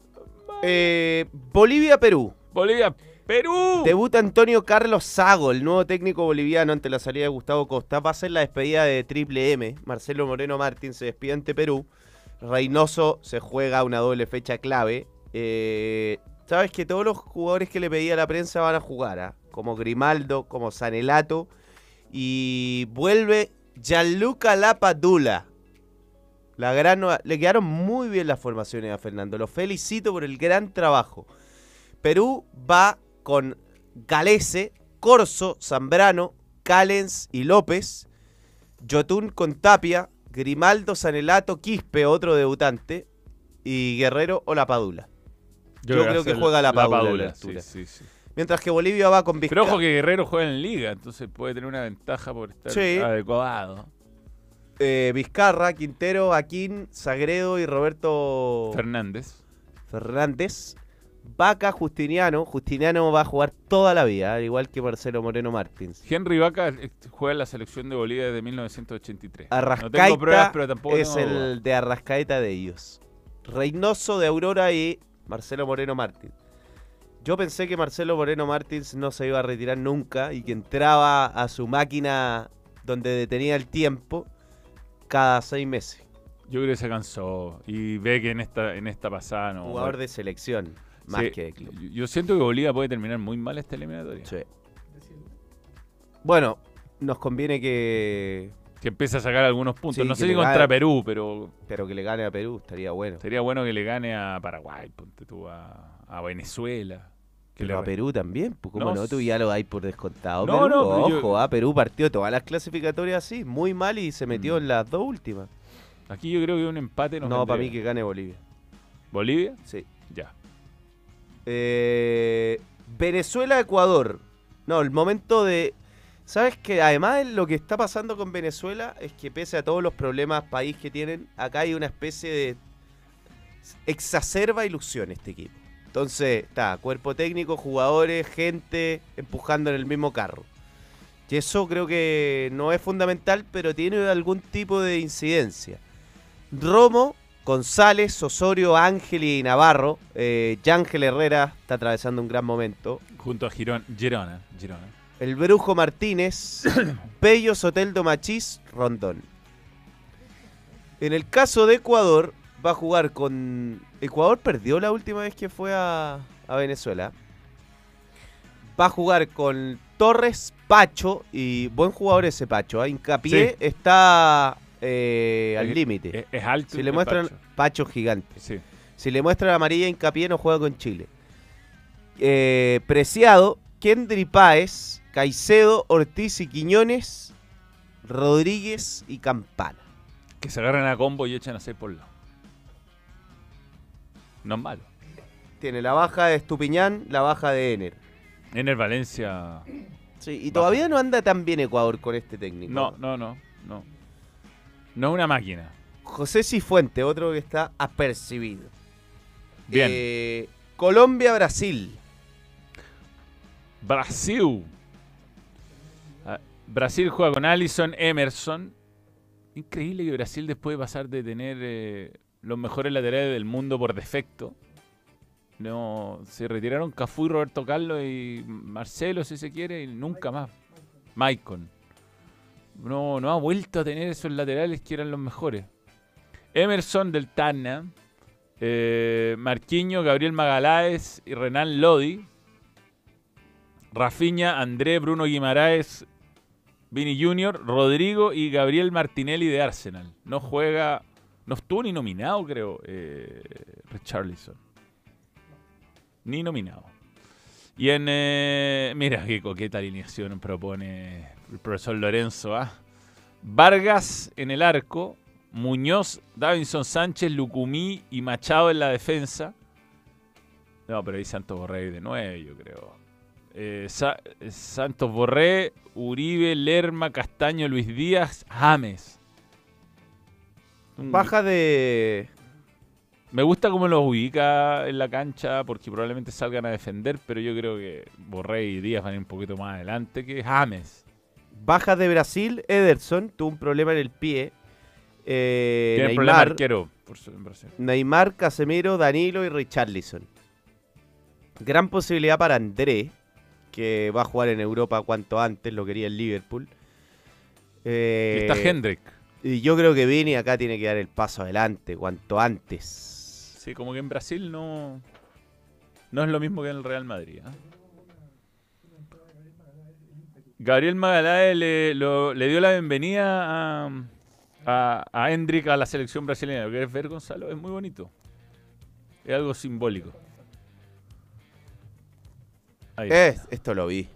Eh, Bolivia, Perú. Bolivia, Perú. Debuta Antonio Carlos Sago, el nuevo técnico boliviano ante la salida de Gustavo Costa. Va a ser la despedida de Triple M. Marcelo Moreno Martín se despide ante Perú. Reynoso se juega una doble fecha clave. Eh, Sabes que todos los jugadores que le pedía la prensa van a jugar, ¿ah? como Grimaldo, como Sanelato. Y vuelve Gianluca Lapadula. La gran nueva- Le quedaron muy bien las formaciones a Fernando. Lo felicito por el gran trabajo. Perú va con Galese, Corso, Zambrano, Calens y López. Yotun con Tapia, Grimaldo, Sanelato, Quispe, otro debutante. Y Guerrero o Lapadula. Yo, va a creo que juega Lapadula. a la Padula, sí, sí, sí. Mientras que Bolivia va con Pero Vizca- ojo que Guerrero juega en Liga, entonces puede tener una ventaja por estar Sí. adecuado. Eh, Vizcarra, Quintero, Aquín, Sagredo y Roberto Fernández. Fernández. Vaca, Justiniano. Justiniano va a jugar toda la vida, al igual que Marcelo Moreno Martins. Henry Vaca eh, juega en la selección de Bolivia desde 1983. Arrascaita no tengo pruebas, pero tampoco es tengo el de Arrascaeta de ellos. Reynoso de Aurora y Marcelo Moreno Martins. Yo pensé que Marcelo Moreno Martins no se iba a retirar nunca y que entraba a su máquina donde detenía el tiempo cada seis meses. Yo creo que se cansó y ve que en esta, en esta pasada no. Jugador de selección, más Sí, que de club. yo- siento que Bolivia puede terminar muy mal esta eliminatoria. Sí. Bueno, nos conviene que. Que empiece a sacar algunos puntos. Sí, no sé si contra gane- Perú, pero. Pero que le gane a Perú estaría bueno. Sería bueno que le gane a Paraguay, ponte tú, a, a Venezuela. Que Pero a Perú también, pues como No, no, tú ya lo dais por descontado. No, Perú, no, pero yo- ojo, ah, Perú partió todas las clasificatorias así, muy mal y se Mm. metió en las dos últimas. Aquí yo creo que un empate nos No, para mí que gane Bolivia. ¿Bolivia? Sí. Ya. Eh, Venezuela-Ecuador. No, el momento de... ¿Sabes que Además lo que está pasando con Venezuela es que pese a todos los problemas país que tienen, acá hay una especie de... Exacerba ilusión este equipo. Entonces, está, cuerpo técnico, jugadores, gente empujando en el mismo carro. Y eso creo que no es fundamental, pero tiene algún tipo de incidencia. Romo, González, Osorio, Ángel y Navarro. Eh, Yángel Herrera está atravesando un gran momento. Junto a Girón, Girona. Girona. El Brujo Martínez, Pello, Soteldo, Machís, Rondón. En el caso de Ecuador, va a jugar con... Ecuador perdió la última vez que fue a, a Venezuela. Va a jugar con Torres, Pacho y buen jugador ese Pacho. ¿ah? Hincapié Sí. está eh, al límite. es- es alto Si le muestran Pacho. Pacho gigante. Sí. Si le muestran amarilla Hincapié no juega con Chile. Eh, Preciado, Kendry Páez, Caicedo, Ortiz y Quiñones, Rodríguez y Campana. Que se agarran a combo y echan a seis por lado. No es malo. Tiene la baja de Estupiñán, la baja de Ener. En el Valencia. Sí, y todavía no anda tan bien Ecuador con este técnico. No, no, no, no. No es una máquina. José Cifuente, otro que está apercibido. Bien. Eh, Colombia-Brasil. Brasil. Ah, Brasil juega con Allison, Emerson. Increíble que Brasil después de pasar de tener eh, los mejores laterales del mundo por defecto. No, se retiraron Cafú y Roberto Carlos y Marcelo, si se quiere, y nunca más. Maicon. No, no ha vuelto a tener esos laterales que eran los mejores. Emerson del Tana, eh, Marquinho, Gabriel Magaláes y Renan Lodi. Rafiña, André, Bruno Guimaraes, Vini Junior, Rodrigo y Gabriel Martinelli de Arsenal. No juega, no estuvo ni nominado, creo, eh, Richarlison. Ni nominado. Y en, eh, mira qué coqueta alineación propone el profesor Lorenzo. ¿ah? Vargas en el arco, Muñoz, Davinson Sánchez, Lucumí y Machado en la defensa. No, pero ahí Santos Borré de nueve, yo creo. Eh, eh, Santos Borré, Uribe, Lerma, Castaño, Luis Díaz, James. Un- Baja de. Me gusta cómo los ubica en la cancha porque probablemente salgan a defender, pero yo creo que Borré y Díaz van a ir un poquito más adelante que James. Baja de Brasil, Ederson tuvo un problema en el pie. Eh, Tiene problema Neymar, arquero por su- en Brasil. Neymar, Casemiro, Danilo y Richarlison. Gran posibilidad para André, que va a jugar en Europa cuanto antes, lo quería el Liverpool. Eh, está Hendrik. Y yo creo que Vini acá tiene que dar el paso adelante, cuanto antes. Sí, como que en Brasil no. No es lo mismo que en el Real Madrid. ¿ah? Gabriel Magaláes le, lo- le dio la bienvenida a, a, a Hendrik a la selección brasileña. ¿Lo quieres ver, Gonzalo? Es muy bonito. Es algo simbólico. Eh, esto lo vi.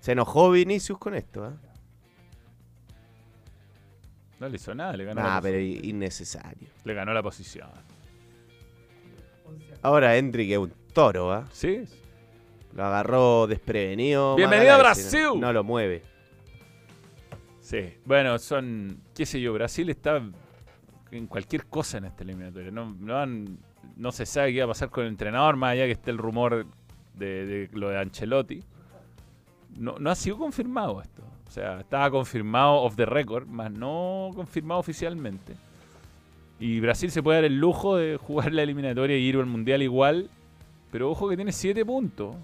Se enojó Vinicius con esto, ¿ah? No le hizo nada, le ganó, la, pero innecesario. le ganó la posición. Ahora Hendrik es un toro, ¿ah? Sí. Lo agarró desprevenido. Bienvenido a no- Brasil. No lo mueve. Sí, bueno, son, qué sé yo, Brasil está en cualquier cosa en esta eliminatoria. No, no, han- no se sabe qué va a pasar con el entrenador, más allá que esté el rumor de, de lo de Ancelotti. No, no ha sido confirmado esto. O sea, estaba confirmado off the record, más no confirmado oficialmente. Y Brasil se puede dar el lujo de jugar la eliminatoria y ir al mundial igual. Pero ojo que tiene 7 puntos.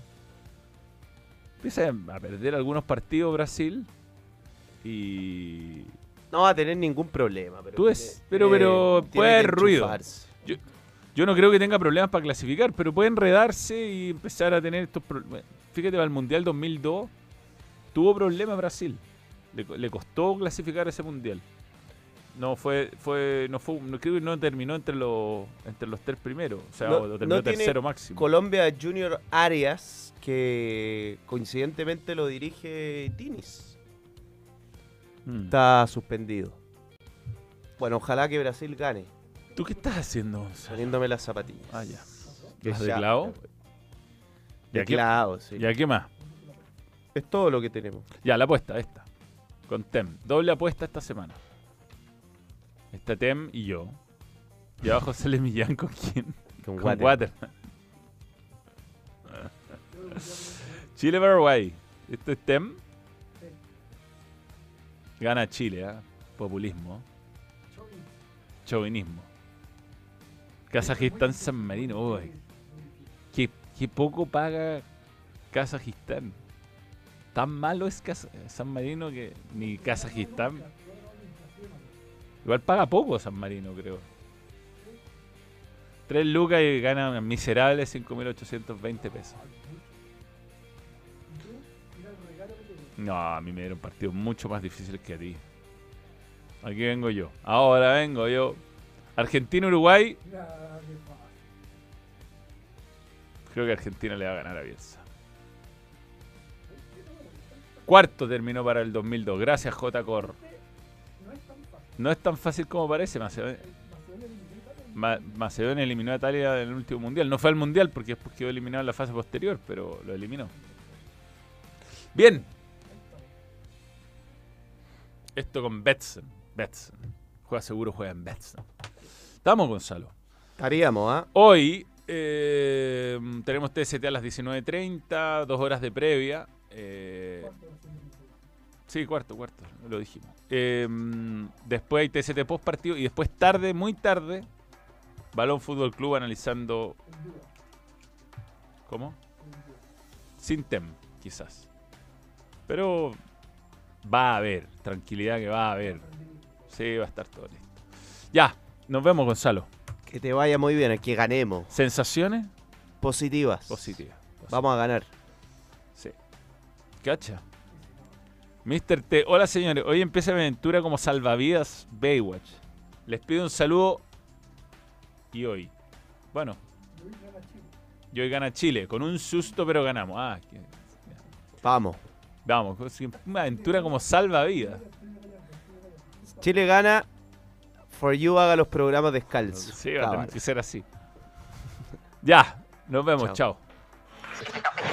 Empieza a perder algunos partidos Brasil. Y. No va a tener ningún problema. Pero, Tú es, pero, pero puede haber ruido. Yo, yo no creo que tenga problemas para clasificar, pero puede enredarse y empezar a tener estos problemas. Fíjate, para el Mundial 2002 tuvo problemas Brasil. Le, le costó clasificar ese Mundial. No fue, fue, no fue, no creo que no terminó entre los, entre los tres primeros. O sea, No- o terminó no tiene tercero máximo. Colombia Junior Arias, que coincidentemente lo dirige Tinis. Mm. Está suspendido. Bueno, ojalá que Brasil gane. ¿Tú qué estás haciendo? Gonzalo? Poniéndome las zapatillas. Ah, ya. ¿Vas de clavo? De ¿Ya qué- clavo, sí. ¿Ya qué más? Es todo lo que tenemos. Ya, la apuesta, esta. Con Tem. Doble apuesta esta semana. Está Tem y yo. Y abajo sale Millán con quién? Con Con Water. Water. Chile Paraguay. Esto es Tem. Gana Chile, ¿ah? Populismo. Chauvinismo. Kazajistán San Marino. Uy. Qué, qué poco paga Kazajistán. Tan malo es San Marino que ni Kazajistán. Igual paga poco San Marino, creo. 3 lucas y gana miserables 5.820 pesos. No, a mí me dieron partidos mucho más difíciles que a ti. Aquí vengo yo. Ahora vengo yo. Argentina-Uruguay. Creo que Argentina le va a ganar a Bielsa. Cuarto terminó para el 2002. Gracias, J. Cor. No es tan fácil como parece. Macedonia, Ma- Macedonia eliminó a Italia en el último mundial. No fue al mundial porque después quedó eliminado en la fase posterior, pero lo eliminó. Bien. Esto con Betson. Betson. Juega seguro, juega en Betson. Estamos, Gonzalo. Estaríamos, ¿ah? Hoy eh, tenemos TST a las 19.30, dos horas de previa. Eh, sí, cuarto, cuarto, lo dijimos. Eh, después hay TST post partido y después tarde, muy tarde, Balón Fútbol Club analizando... ¿Cómo? Sin tem, quizás. Pero va a haber, tranquilidad que va a haber. Sí, va a estar todo listo. Ya, nos vemos, Gonzalo. Que te vaya muy bien, que ganemos. ¿Sensaciones? Positivas. Positivas. Vamos a ganar. ¿Cacha? Mr. T, hola señores, hoy empieza mi aventura como salvavidas Baywatch. Les pido un saludo y hoy. Bueno. Y hoy gana Chile, con un susto pero ganamos. Ah, que- Vamos. vamos, una aventura como salvavidas. Chile gana. For You haga los programas descalzos. Sí, va a tener que ser así. ya, nos vemos, chao.